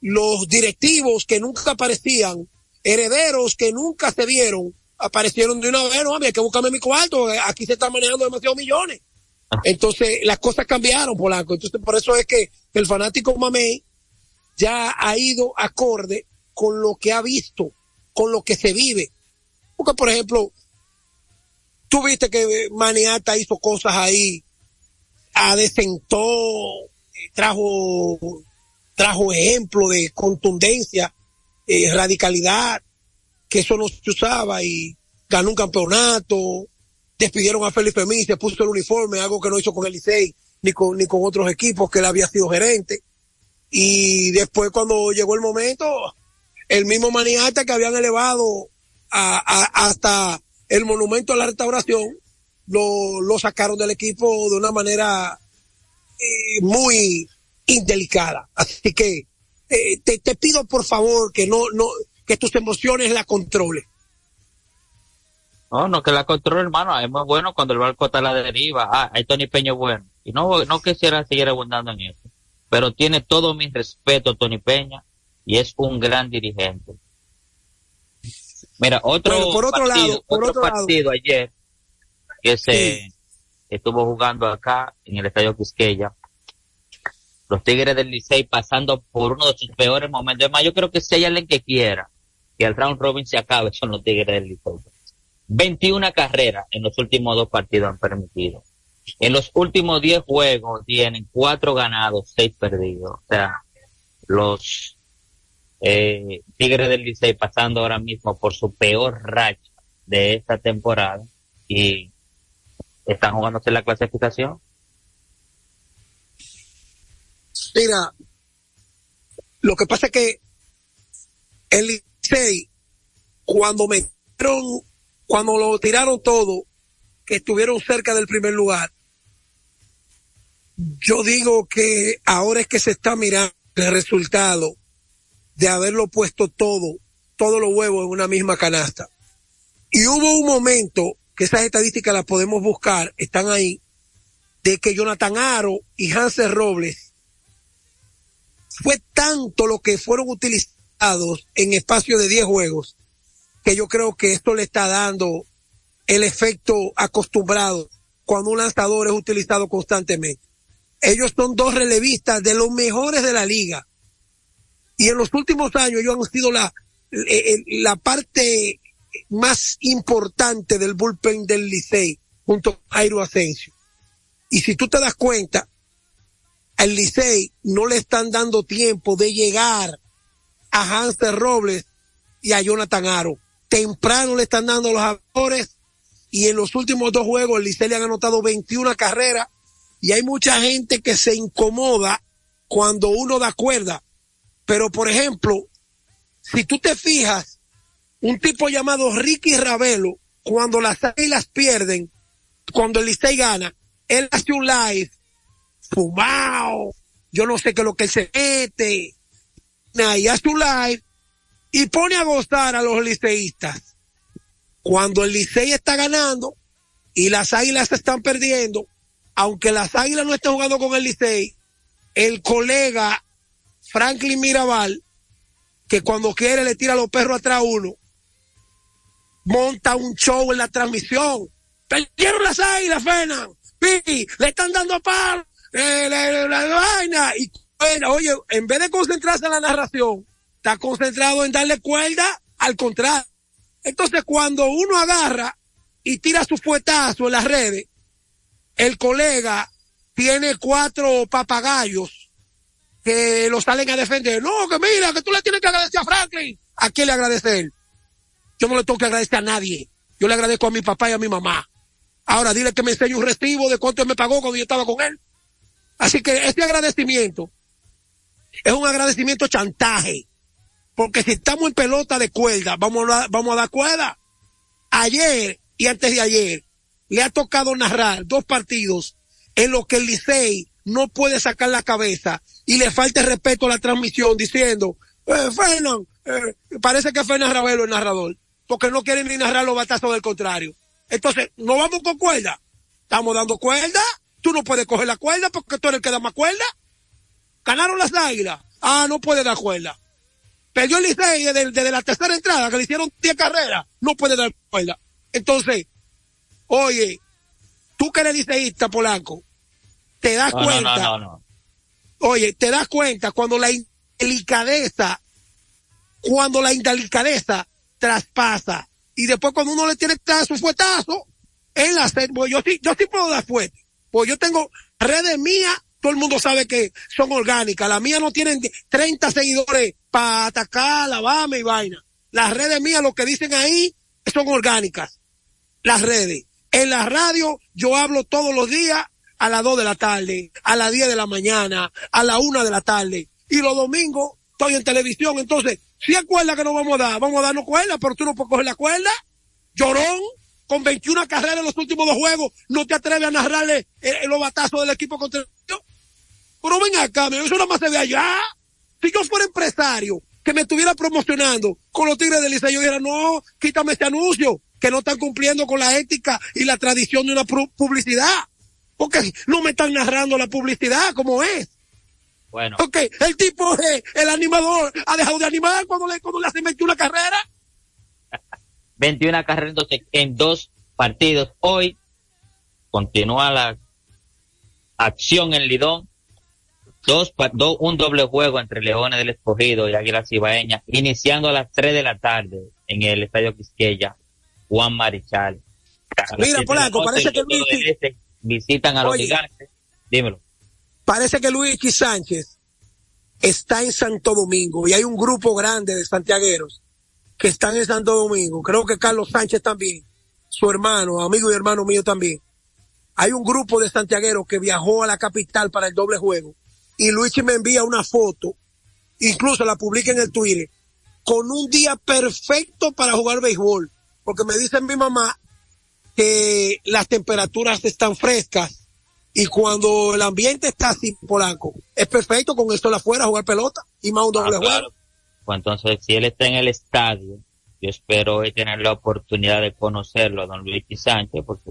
los directivos que nunca aparecían, herederos que nunca se vieron, aparecieron de una vez, no, hay que buscarme mi cuarto, aquí se están manejando demasiados millones. Entonces, las cosas cambiaron, Polanco. Entonces, por eso es que el fanático Mamey ya ha ido acorde con lo que ha visto, con lo que se vive. Porque, por ejemplo, tú viste que Maniata hizo cosas ahí, adecentó, eh, trajo, trajo ejemplo de contundencia, eh, radicalidad, que eso no se usaba y ganó un campeonato, despidieron a Felipe Mí, se puso el uniforme, algo que no hizo con el Licey ni con, ni con otros equipos que él había sido gerente. Y después cuando llegó el momento, el mismo Maniata que habían elevado a, hasta el monumento a la restauración, lo, lo sacaron del equipo de una manera eh, muy indelicada. Así que eh, te, te pido por favor que no, no, que tus emociones la controles. No, no que la controle, hermano. Es muy bueno cuando el barco está a la deriva. Ah, hay Tony Peña bueno. Y no, no quisiera seguir abundando en eso. Pero tiene todo mi respeto, Tony Peña, y es un gran dirigente. Mira, otro Bueno, por otro partido, lado, por otro otro lado. partido ayer que se estuvo jugando acá en el Estadio Quisqueya. Los Tigres del Licey pasando por uno de sus peores momentos. Es más, yo creo que hay alguien que quiera que el round robin se acabe, son los Tigres del Licey. 21 carreras en los últimos dos partidos han permitido. En los últimos 10 juegos tienen 4 ganados, 6 perdidos. O sea, los eh, Tigres del Licey pasando ahora mismo por su peor racha de esta temporada y están jugándose la clasificación. Mira, lo que pasa es que el Licey, cuando metieron, cuando lo tiraron todo, que estuvieron cerca del primer lugar, yo digo que ahora es que se está mirando el resultado de haberlo puesto todo, todos los huevos en una misma canasta. Y hubo un momento, que esas estadísticas las podemos buscar, están ahí, de que Jonathan Aro y Hansel Robles fue tanto lo que fueron utilizados en espacio de 10 juegos, que yo creo que esto le está dando el efecto acostumbrado cuando un lanzador es utilizado constantemente. Ellos son dos relevistas de los mejores de la liga. Y en los últimos años ellos han sido la, eh, eh, la parte más importante del bullpen del Licey junto a Jairo Asensio. Y si tú te das cuenta, al Licey no le están dando tiempo de llegar a Hanser Robles y a Jonathan Aro. Temprano le están dando los jugadores y en los últimos dos juegos el Licey le han anotado 21 carreras y hay mucha gente que se incomoda cuando uno da cuerda. Pero por ejemplo, si tú te fijas, un tipo llamado Ricky Ravelo, cuando las águilas pierden, cuando el Licey gana, él hace un live fumado, yo no sé qué es lo que se mete, y hace un live y pone a gozar a los liceístas. Cuando el Licey está ganando y las águilas se están perdiendo, aunque las águilas no estén jugando con el Licey, el colega Franklin Mirabal, que cuando quiere le tira los perros atrás a uno, monta un show en la transmisión. Perdieron las águilas, Fena. Sí, le están dando palo, eh, la, la- vaina. Y oye, en vez de concentrarse en la narración, está concentrado en darle cuerda al contrario. Entonces, cuando uno agarra y tira su fuetazo en las redes, el colega tiene cuatro papagayos que lo salen a defender. No, que mira, que tú le tienes que agradecer a Franklin. ¿A quién le agradece él? Yo no le tengo que agradecer a nadie. Yo le agradezco a mi papá y a mi mamá. Ahora dile que me enseñe un recibo de cuánto él me pagó cuando yo estaba con él. Así que este agradecimiento es un agradecimiento chantaje. Porque si estamos en pelota de cuerda, vamos a, vamos a dar cuerda. Ayer y antes de ayer le ha tocado narrar dos partidos en los que el Licey no puede sacar la cabeza y le falta el respeto a la transmisión diciendo, eh, Fernan, eh, parece que Fernan Ravelo es narrador, porque no quieren ni narrar los batazos del contrario. Entonces, no vamos con cuerda. Estamos dando cuerda. Tú no puedes coger la cuerda porque tú eres el que da más cuerda. Ganaron las águilas. Ah, no puede dar cuerda. Perdió el Licey desde, desde la tercera entrada, que le hicieron 10 carreras. No puede dar cuerda. Entonces, oye, tú que eres liceísta, Polanco, te das No, cuenta. no, no, no. Oye, te das cuenta cuando la indelicadeza, cuando la indelicadeza traspasa y después cuando uno le tiene su fuetazo, en la sed, pues yo sí, yo sí puedo dar fuerte. Pues yo tengo redes mías, todo el mundo sabe que son orgánicas. Las mías no tienen 30 seguidores para atacar la Bama y vaina. Las redes mías, lo que dicen ahí, son orgánicas. Las redes. En la radio, yo hablo todos los días a las 2 de la tarde, a las 10 de la mañana, a la 1 de la tarde. Y los domingos estoy en televisión. Entonces, si es cuerda que nos vamos a dar, vamos a darnos cuerda, pero tú no puedes coger la cuerda. Llorón, con 21 carreras en los últimos dos juegos, no te atreves a narrarle eh, los batazos del equipo contrario. Pero ven acá, eso nada más se ve allá. Si yo fuera empresario que me estuviera promocionando con los Tigres de Licey, yo dijera, no, quítame este anuncio, que no están cumpliendo con la ética y la tradición de una pu- publicidad. Porque no me están narrando la publicidad como es. Bueno, Ok, el tipo, eh, el animador, ha dejado de animar cuando le, cuando le hacen 21 carrera. 21 carreras entonces, en dos partidos. Hoy continúa la acción en Lidón. Dos, pa- do- un doble juego entre Leones del Escogido y Águilas Ibaeñas, iniciando a las 3 de la tarde en el Estadio Quisqueya, Juan Marichal. Mira, Polanco, parece que Luis- Este visitan a los gigantes. Dímelo. Parece que Luis Sánchez está en Santo Domingo y hay un grupo grande de santiagueros que están en Santo Domingo. Creo que Carlos Sánchez también, su hermano, amigo y hermano mío también. Hay un grupo de santiagueros que viajó a la capital para el doble juego y Luigi me envía una foto, incluso la publica en el Twitter, con un día perfecto para jugar béisbol, porque me dice mi mamá que las temperaturas están frescas y cuando el ambiente está así, Polanco, es perfecto con esto afuera jugar pelota y más un doble Ah, juego. claro. Pues entonces, si él está en el estadio, yo espero hoy tener la oportunidad de conocerlo a don Luis Sánchez, porque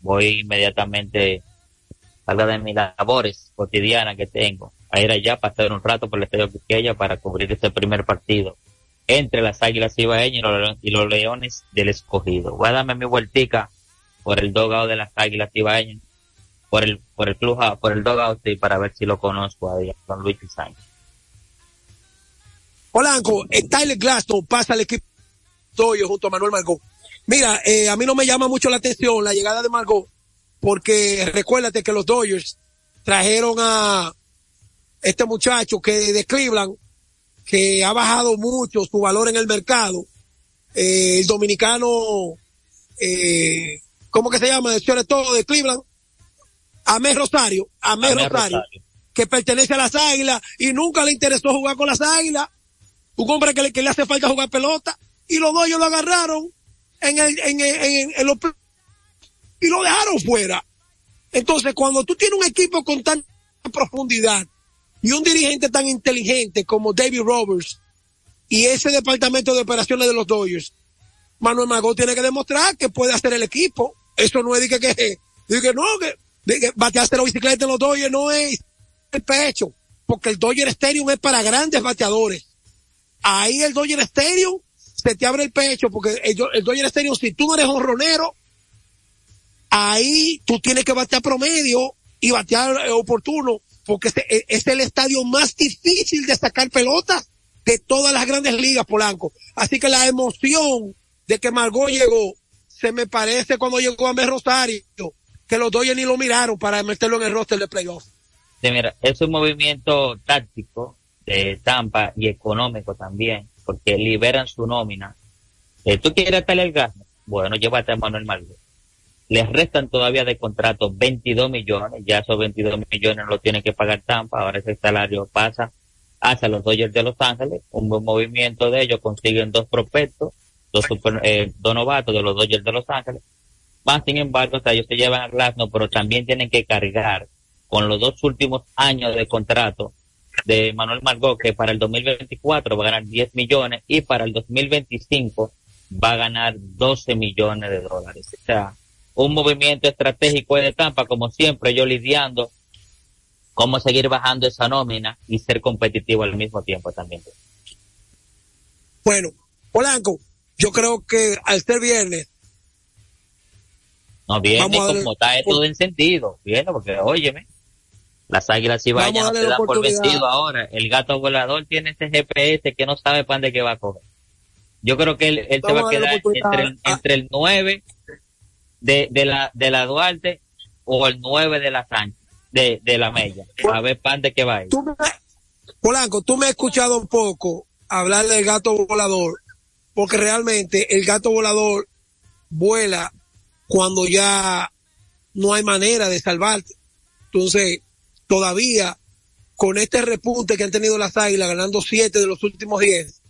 voy inmediatamente, salga de mis labores cotidianas que tengo, a ir allá para estar un rato por el estadio Quisqueya para cubrir este primer partido entre las Águilas Ibaeñas y y los Leones del Escogido. Voy a darme mi vueltica por el dogado de las Águilas Ibaeñas, por el, por el club, por el dogado, sí, para ver si lo conozco a don Luis Sánchez. Polanco, eh, Tyler Glaston pasa al equipo Toyo junto a Manuel Margot. Mira, eh, a mí no me llama mucho la atención la llegada de Margot, porque recuérdate que los Dodgers trajeron a este muchacho que de Cleveland, que ha bajado mucho su valor en el mercado, eh, el dominicano, eh, ¿cómo que se llama? El todo de Cleveland, Amé Rosario, Amé Amé Rosario, Rosario. que pertenece a las Águilas y nunca le interesó jugar con las Águilas un hombre que le, que le hace falta jugar pelota y los ellos lo agarraron en el, en, en- en- en los y lo dejaron fuera. Entonces, cuando tú tienes un equipo con tanta profundidad y un dirigente tan inteligente como David Roberts y ese departamento de operaciones de los Dodgers, Manuel Magó tiene que demostrar que puede hacer el equipo. Eso no es de que, de que no, que, de que batearse la bicicleta en los Dodgers no es el pecho, porque el Dodger Stadium es para grandes bateadores ahí el Dodger Stadium se te abre el pecho porque el, el Dodger Stadium, si tú no eres honronero, ahí tú tienes que batear promedio y batear eh, oportuno porque este, eh, es el estadio más difícil de sacar pelotas de todas las grandes ligas, Polanco. Así que la emoción de que Margot llegó se me parece cuando llegó a Mel Rosario, que los Dodgers ni lo miraron para meterlo en el roster de playoff. Sí, mira, es un movimiento táctico de Tampa y económico también, porque liberan su nómina. Eh, ¿Tú quieres tal el gas? Bueno, llévate a Manuel Margot. Les restan todavía de contrato 22 millones, ya esos 22 millones lo tiene que pagar Tampa, ahora ese salario pasa hacia los Dodgers de Los Ángeles, un buen movimiento de ellos, consiguen dos prospectos, dos, super- eh, dos novatos de los Dodgers de Los Ángeles, más sin embargo, o ellos se llevan a Glasnow, pero también tienen que cargar con los dos últimos años de contrato de Manuel Margot, que para el 2024 va a ganar 10 millones y para el 2025 va a ganar 12 millones de dólares. O sea, un movimiento estratégico de Tampa, como siempre, yo lidiando cómo seguir bajando esa nómina y ser competitivo al mismo tiempo también. Bueno, Polanco, yo creo que al ser viernes, No viene darle- como está todo en sentido, viene porque óyeme, las águilas y Vamos no se dan por vencido ahora. El gato volador tiene ese GPS que no sabe para dónde que va a coger. Yo creo que él, él se va a quedar entre el, entre el 9 de, de la de la Duarte o el 9 de la Sánchez, de, de la Mella. A ver ir. tú me, Polanco, tú me has escuchado un poco hablar del gato volador, porque realmente el gato volador vuela cuando ya no hay manera de salvarte. Entonces, todavía con este repunte que han tenido las águilas, ganando siete de los últimos diez,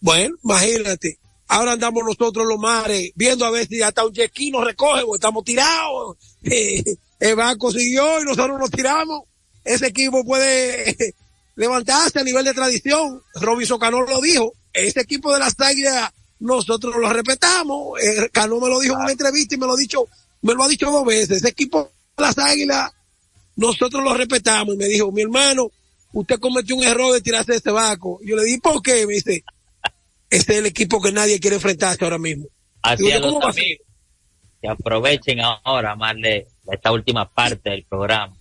bueno, imagínate. Ahora andamos nosotros en los mares viendo a ver si hasta un ski nos recoge o estamos tirados. Eh, el banco siguió y nosotros nos tiramos. ese equipo puede levantarse a nivel de tradición. Robinson Cano lo dijo, ese equipo de las águilas nosotros lo respetamos. Eh, Cano me lo dijo en una entrevista y me lo ha dicho, me lo ha dicho dos veces. Ese equipo de las águilas nosotros lo respetamos. Y me dijo, mi hermano, usted cometió un error de tirarse de este barco. Yo le dije, ¿por qué? Me dice, este es el equipo que nadie quiere enfrentarse ahora mismo. Así a ¿cómo los amigos que aprovechen ahora más de esta última parte del programa.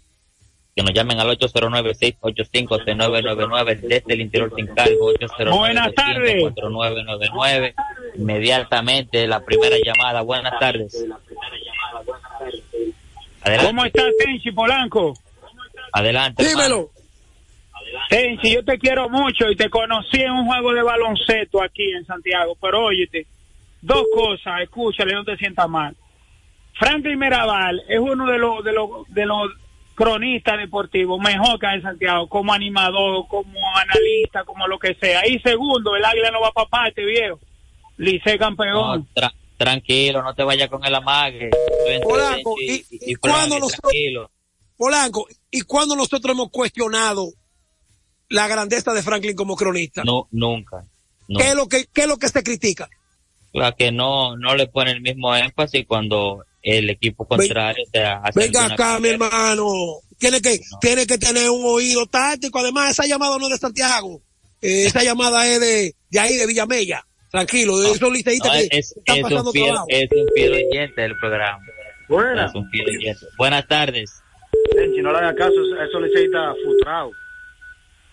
Que nos llamen al 809-685-6999 desde el interior sin cargo. 809 Buenas tardes. 4999 Inmediatamente la primera llamada. Buenas tardes. Adelante. ¿Cómo estás, Tenchi Polanco? Adelante. Dímelo. Tenchi, yo te quiero mucho y te conocí en un juego de baloncesto aquí en Santiago, pero óyete, dos cosas, escúchale, no te sientas mal. Franklin Mirabal es uno de los de los de los cronistas deportivos mejor que en Santiago, como animador, como analista, como lo que sea. Y segundo, el águila no va para parte, viejo. Lice No, campeón. tra- tranquilo, no te vayas con el amague. Polanco, y- y, y cuando Frankie, nosotros-. Polanco, ¿y cuando nosotros hemos cuestionado la grandeza de Franklin como cronista? No, nunca. ¿Qué es lo que, qué es lo que se critica? La que no, no le pone el mismo énfasis cuando el equipo contrario te hace Venga acá, mi hermano. Tiene que, tiene que tener un oído táctico. Además, esa llamada no es de Santiago. Eh, esa llamada es de, de ahí, de Villamella. Tranquilo, esos liceístas No, que es, están es pasando un fiel, trabajo. es un fiel oyente del programa. Buenas. Es un fiel oyente. Buenas tardes. Tenchi, no le haga caso, eso le está frustrado.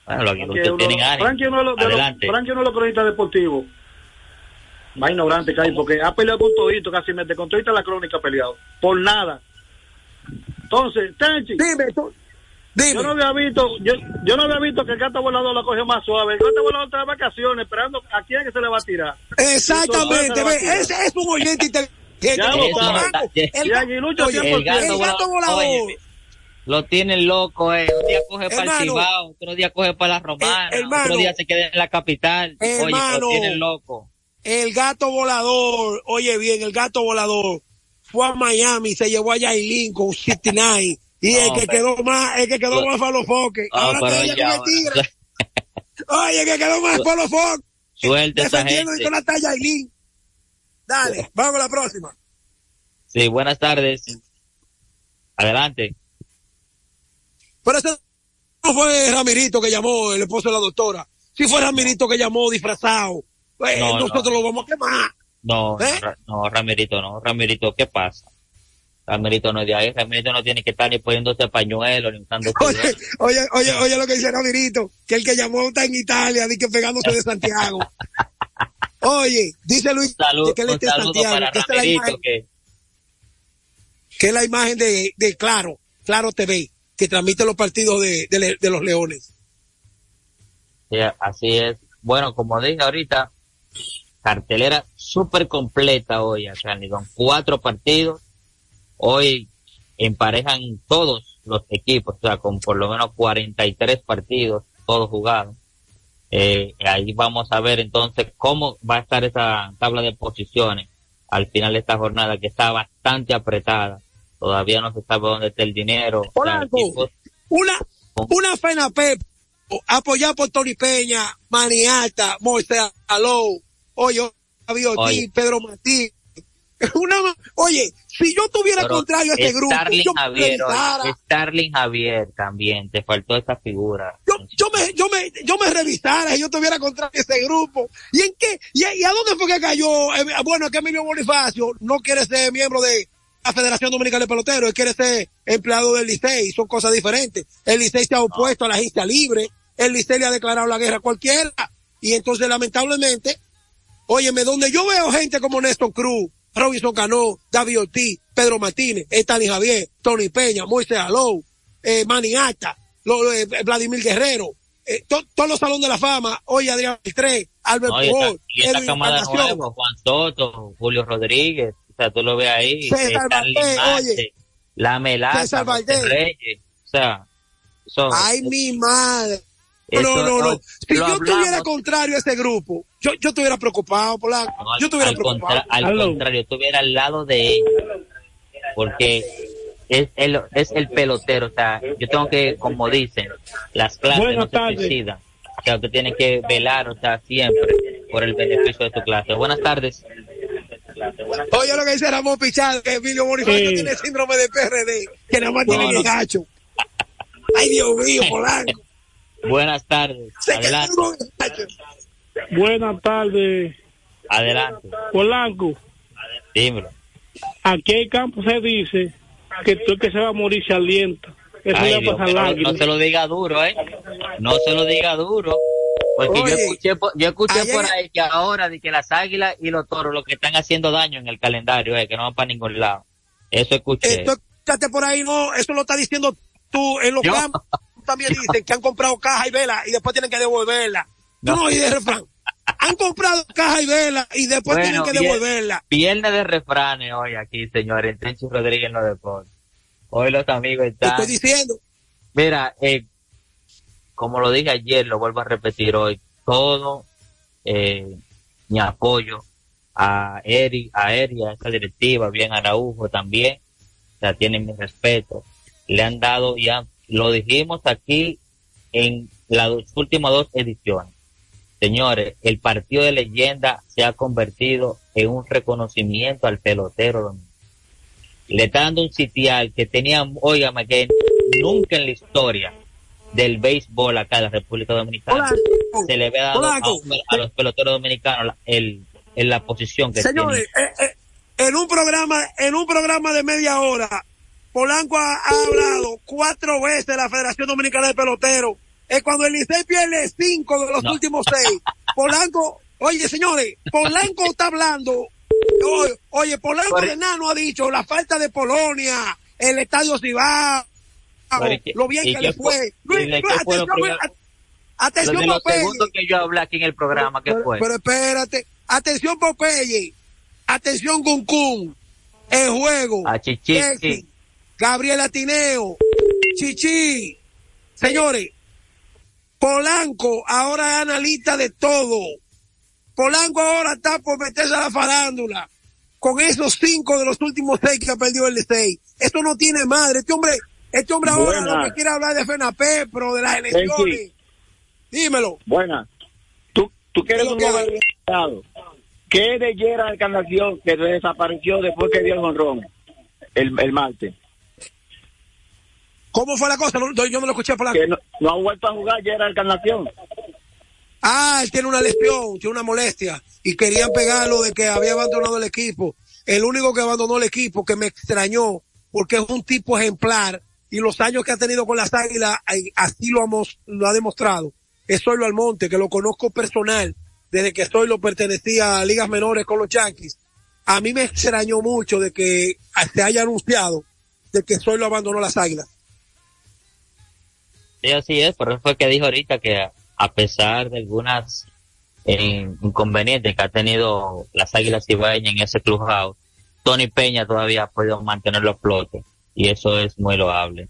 Bueno, los Frankie ustedes uno- tienen ánimo. Frankie uno de los, de los- Adelante. Frankie uno de los cronistas deportivos. Más ignorante que hay, porque ha peleado con todito, casi mete con todita la crónica ha peleado. Por nada. Entonces, Tenchi. Dime, tú, dime. Yo no había visto, yo, yo no había visto que el gato volador la cogió más suave. El gato volador está de vacaciones, esperando a quién es que se le va a tirar. Exactamente, ve, ese es un oyente inteligente. Lo El, Y Aguilucho oye, 100%. el gato, el gato volador. Oye, lo tienen loco, eh. Un día coge para el Cibao, otro día coge para la Romana, eh, hermano, otro día se queda en la capital. Oye, hermano, lo tienen loco. El gato volador, oye bien, el gato volador fue a Miami, se llevó a Yailin con 69 y el que pero- quedó más, el que quedó más fue los foques. No, Ahora está ella ya, con el tigre. Oye, el que quedó más fue los foques. Suelta esa y gente. con la talla Yailin. Dale, vamos a la próxima. Sí, buenas tardes. Adelante. Pero ese no fue Ramirito que llamó, el esposo de la doctora. Si fue Ramirito que llamó disfrazado, eh, No, nosotros no. lo vamos a quemar. No, ¿Eh? No, Ramirito no. Ramirito, ¿qué pasa? Ramirito no es de ahí. Ramirito no tiene que estar ni poniéndose pañuelo, ni usando Oye, oye, oye, oye lo que dice Ramirito, que el que llamó está en Italia, di que pegándose de Santiago. Oye, dice Luis Salud, que él un está en Santiago, para que esta es la Ramirito, imagen, que que es la imagen de, de Claro, Claro TV, que transmite los partidos de, de de los Leones. Sí, así es. Bueno, como dije ahorita, cartelera súper completa hoy, sea, con cuatro partidos. Hoy emparejan todos los equipos, o sea, con por lo menos 43 partidos, todos jugados. Eh, ahí vamos a ver entonces cómo va a estar esa tabla de posiciones al final de esta jornada que está bastante apretada. Todavía no se sabe dónde está el dinero. O sea, una, una pena Pep, apoyada por Tony Peña, Maniata, Moisés Alou, oye, Javier. Pedro Martí. Una, oye, si yo tuviera Pero contrario a este grupo, Starling yo me Javier, oye, revisara, Starling Javier también, te faltó esa figura. yo, yo me, yo me, yo me revisara si yo tuviera contrario a ese grupo. ¿Y en qué? ¿Y, a- y a dónde fue que cayó? Eh, bueno, que Emilio Bonifacio no quiere ser miembro de la Federación Dominicana de Peloteros, él quiere ser empleado del Licey, son cosas diferentes. El Licey se ha opuesto a la agencia libre, el Licey le ha declarado la guerra a cualquiera, y entonces lamentablemente, óyeme, donde yo veo gente como Néstor Cruz, Robinson Cano, David Ortiz, Pedro Martínez, Stanley Javier, Tony Peña, Moisés Alou, eh, Manny Ata, lo- eh, Vladimir Guerrero, eh, to- todos los salones de la fama, hoy Adrián Beltré, Albert No, y esta, Pujol, y esta Edwin camada Encarnación. nueva, Juan Soto, Julio Rodríguez, o sea, tú lo ves ahí, César Valdés, oye. la Melaza, César José Valdés. Reyes, o sea, son, Ay, mi madre. No, no, no, Si yo estuviera contrario a ese grupo, yo, yo estuviera preocupado, Polanco. no, yo estuviera al, preocupado. contra- al contrario, estuviera al lado de ellos, porque es el, es el pelotero. O sea, yo tengo que, como dicen, las clases Buenas no se suicidan. O sea, usted tiene que velar, o sea, siempre por el beneficio de tu clase. Buenas tardes. Oye lo que dice Ramón Pichal, que Emilio Bonifacio Sí. tiene síndrome de PRD, que nada más No, tiene no. el gacho. Ay, Dios mío, Polanco. Buenas tardes. Adelante. Buenas tardes, Adelante. Polanco. Dímelo. Aquí el campo se dice que tú el que se va a morir se alienta. Eso Ay, ya Dios, pasa no, no se lo diga duro, ¿eh? No se lo diga duro. Porque yo Oye, escuché, por- yo escuché por ahí que ahora de que las águilas y los toros lo que están haciendo daño en el calendario es que no van para ningún lado. Eso escuché. Esto, escúchate por ahí, no, eso lo está diciendo tú en los Yo. campos. También dicen que han comprado caja y vela y después tienen que devolverla. Tú no oyes el refrán. Han comprado caja y vela y después tienen que devolverla. Viernes de refranes hoy aquí, señores, en Tenchi Rodríguez en los deportes. Hoy los amigos Te están... estoy diciendo. Mira, eh, como lo dije ayer, lo vuelvo a repetir hoy, todo eh, mi apoyo a Eri, a Eri, a esa directiva, bien a Araujo también, o sea, tienen mi respeto. Le han dado, ya lo dijimos aquí en las últimas dos ediciones. Señores, el partido de leyenda se ha convertido en un reconocimiento al pelotero. Le está dando un sitial que tenía, óigame, que nunca en la historia del béisbol acá en la República Dominicana se le había dado a, Polanco. un- a los peloteros dominicanos el, en la posición que Señores, tienen. eh, eh, en un programa, en un programa de media hora, Polanco ha, ha hablado cuatro veces de la Federación Dominicana de Peloteros. Es cuando el Licey pierde cinco de los No. últimos seis. Polanco, oye señores, Polanco está hablando. Oye, Polanco de Nano ha dicho la falta de Polonia, el estadio Cibao, Pero, ¿y qué- lo bien que le fue- Luis, atención, Popeye. segundos que yo hablé aquí en el programa, ¿qué Pero, fue? pero espérate. Atención Popeye. Atención Cuncún. El juego. A Chichi, Texi. Gabriel Atineo. Chichi. Señores. Polanco ahora es analista de todo. Polanco ahora está por meterse a la farándula. Con esos cinco de los últimos seis que ha perdido el Licey. Esto no tiene madre. Este hombre, este hombre ahora Buena. lo que quiere hablar de FENAPE, pero de las elecciones. Dímelo. Buena. Tú, tú que eres ¿Qué es un bien educado. ¿Qué de Gerard Encarnación que desapareció después que dio el honrón el, el martes? ¿Cómo fue la cosa? No, yo no lo escuché. Que no, no ha vuelto a jugar Gerard Encarnación. Ah, él tiene una lesión, tiene una molestia y querían pegarlo de que había abandonado el equipo. El único que abandonó el equipo que me extrañó porque es un tipo ejemplar y los años que ha tenido con las águilas así lo, hemos, lo ha demostrado. Es Zoilo Almonte, que lo conozco personal desde que Zoilo pertenecía a ligas menores con los Yankees. A mí me extrañó mucho de que se haya anunciado de que Zoilo abandonó las águilas. Sí, así es, por eso fue que dijo ahorita que a- pesar de algunas eh, inconvenientes que ha tenido las Águilas Ibaeñas en ese clubhouse, Tony Peña todavía ha podido mantenerlo a y eso es muy loable.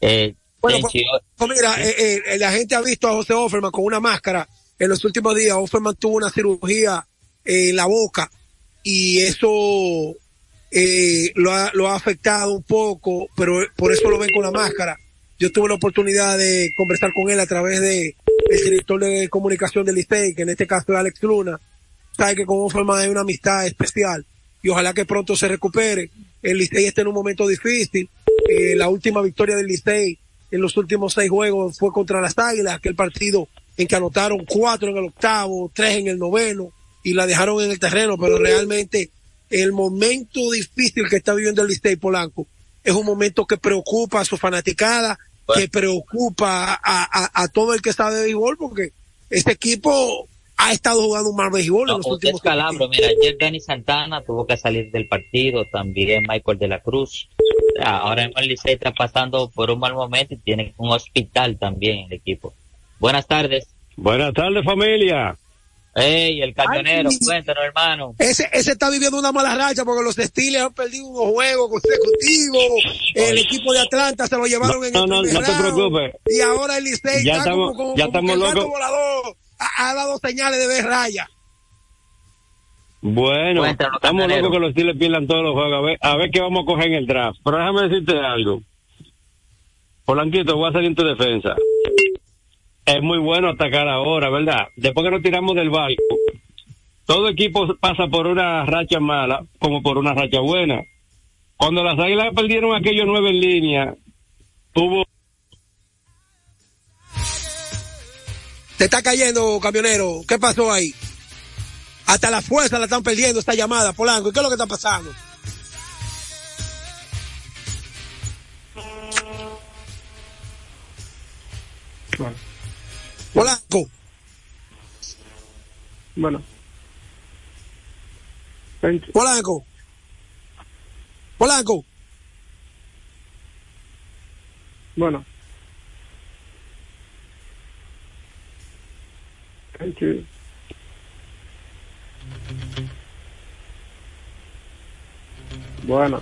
Eh, Bueno, Tenchi, pues, mira, eh, eh, la gente ha visto a José Offerman con una máscara en los últimos días. Offerman tuvo una cirugía eh, en la boca y eso eh, lo, ha, lo ha afectado un poco, pero por eso lo ven con la máscara. Yo tuve la oportunidad de conversar con él a través de el director de comunicación del ISTEI, que en este caso es Alex Luna. Sabe que con Offerman hay una amistad especial y ojalá que pronto se recupere. El Licey está en un momento difícil. Eh, la última victoria del Licey en los últimos seis juegos fue contra las Águilas, aquel partido en que anotaron cuatro en el octavo, tres en el noveno y la dejaron en el terreno, pero realmente el momento difícil que está viviendo el Licey Polanco es un momento que preocupa a su fanaticada, que preocupa a, a, a todo el que sabe de béisbol, porque este equipo ha estado jugando un mal béisbol en No, los usted últimos calabro. Mira, ayer Danny Santana tuvo que salir del partido, también Michael de la Cruz. Ahora mismo el Licey está pasando por un mal momento y tiene un hospital también en el equipo. Buenas tardes. Buenas tardes, familia. Ey, el camionero, Ay, cuéntanos, hermano. Ese, ese está viviendo una mala racha porque los Steelers han perdido unos juegos consecutivos. El equipo de Atlanta se lo llevaron en No, el no, primer no te preocupes. Y ahora el Licey Ya está estamos- como, como- ya como estamos locos. Ha, ha dado señales de ver raya. Bueno, estamos locos que los Steelers pierdan todos los juegos. A ver, a ver qué vamos a coger en el draft. Pero déjame decirte algo. Polanquito, voy a salir en tu defensa. Es muy bueno atacar ahora, ¿verdad? Después que nos tiramos del barco, todo equipo pasa por una racha mala como por una racha buena. Cuando las águilas perdieron aquellos nueve en línea, tuvo Te está cayendo, camionero. ¿Qué pasó ahí? Hasta la fuerza la están perdiendo esta llamada, Polanco. ¿Y qué es lo que está pasando? Polanco. Bueno. Polanco. Polanco. Bueno. Thank you. Bueno.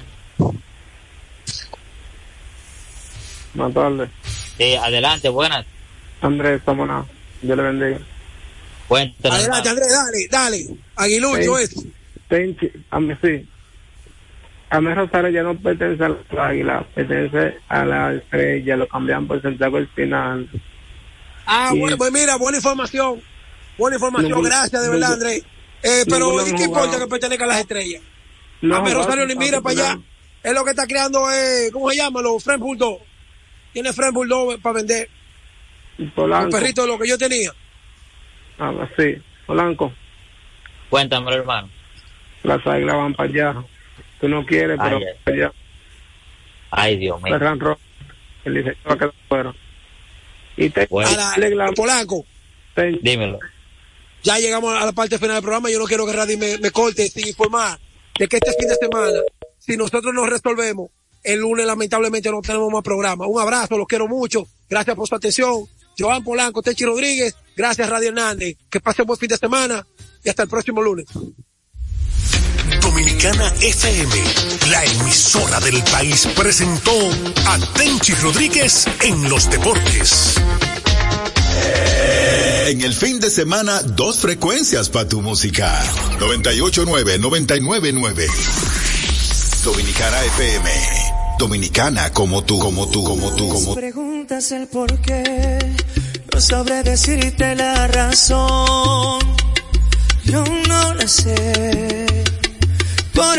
Buenas tardes. Sí, adelante, buenas. Andrés, cómo no. Dios le bendiga. Cuéntanos. Adelante, Andrés, dale, dale. Aguilucho es. A mí sí. A mí Rosario ya no pertenece a la águila, pertenece a la estrella, lo cambian por Santiago el final. Ah, bueno, pues mira, buena información. Buena información, gracias de verdad, ningún- Andrés. Eh, pero, ninguno ¿y han qué importa que pertenezca a las estrellas? No a ver, Rosario ni sin mira para allá. Es lo que está creando, eh, ¿cómo se llama? Los French Bulldog. Tiene French Bulldog para vender. Polanco. Un perrito de lo que yo tenía. Ah, sí. Polanco, Cuéntamelo, hermano. las águilas van para allá. Tú no quieres, pero Ay, para allá. Ay, Dios mío. Ferran Rojas, él dice que va a quedar fuera. Y te Bueno. A la- Polanco, Dímelo. Ya llegamos a la parte final del programa. Yo no quiero que Radi me, me corte sin informar de que este fin de semana, si nosotros nos resolvemos, el lunes lamentablemente no tenemos más programa. Un abrazo, los quiero mucho. Gracias por su atención. Joan Polanco, Techi Rodríguez. Gracias, Radio Hernández. Que pasen buen fin de semana y hasta el próximo lunes. Dominicana FM, la emisora del país, presentó a Tenchi Rodríguez en los deportes. En el fin de semana, dos frecuencias para tu música. 98.9, 99.9. Dominicana FM. Dominicana como tú, como tú, como tú, como tú. Preguntas el por qué, no sabré decirte la razón. Yo no la sé, por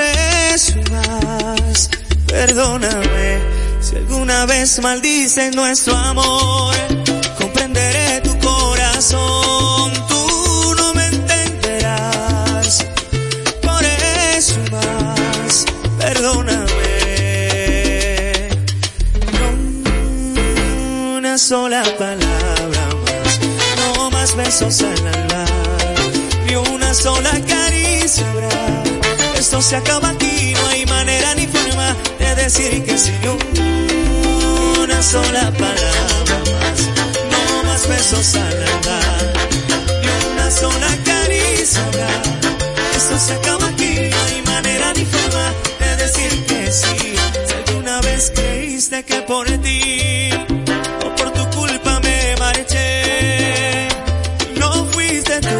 eso más, perdóname. Si alguna vez maldices nuestro amor, comprenderé corazón. Tú no me entenderás, por eso más, perdóname. una sola palabra más, no más besos al alba, ni una sola caricia. Esto se acaba aquí, no hay manera ni forma de decir que sí, ni una sola palabra más besos al alba, ni una sola caricia. Esto se acaba aquí, no hay manera ni forma de decir que sí. Si alguna vez creíste que por ti o por tu culpa me marché, no fuiste tú.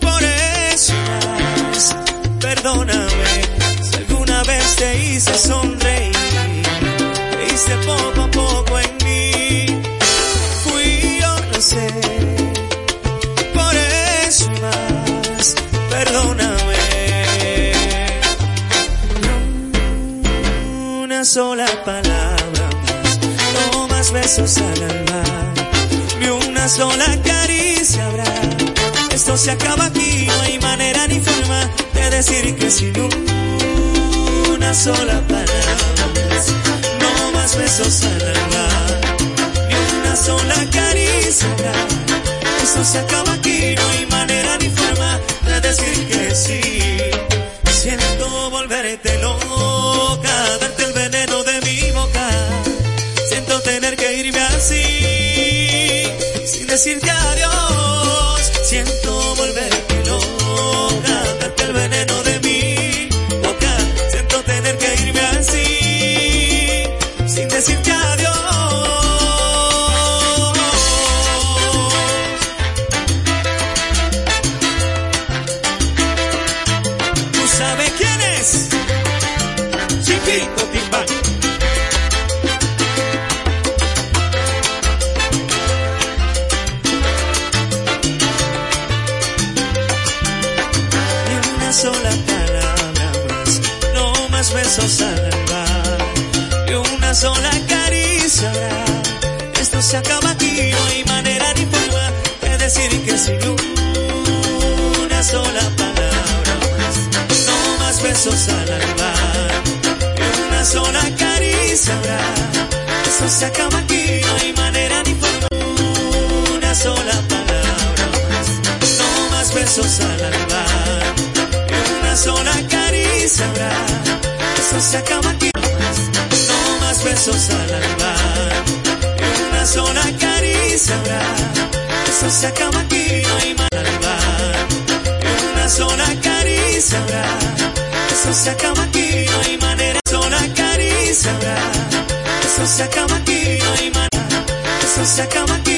Por eso más, perdóname si alguna vez te hice sonreír, te hice poco a poco sola palabra no más besos al alma, ni una sola caricia habrá. Esto se acaba aquí, no hay manera ni forma de decir que sí, ni una sola palabra no más besos al alma, ni una sola caricia habrá. Esto se acaba aquí, no hay manera ni forma de decir que sí. Siento volverte loca, decirte adiós. Siento sola caricia. Esto se acaba aquí, no hay manera ni forma de decir que sin una sola palabra más. No más besos al alba y una sola caricia. Esto se acaba aquí, no hay manera ni forma. Una sola palabra más. No más besos al alba y una sola caricia. Esto se acaba aquí. Besos al alba y una sola caricia habrá. Esto se acaba aquí. No hay más alba y una sola caricia habrá. Esto se acaba aquí. No hay manera. Sola caricia habrá. Eso se acaba aquí. No hay manera. Eso se acaba aquí.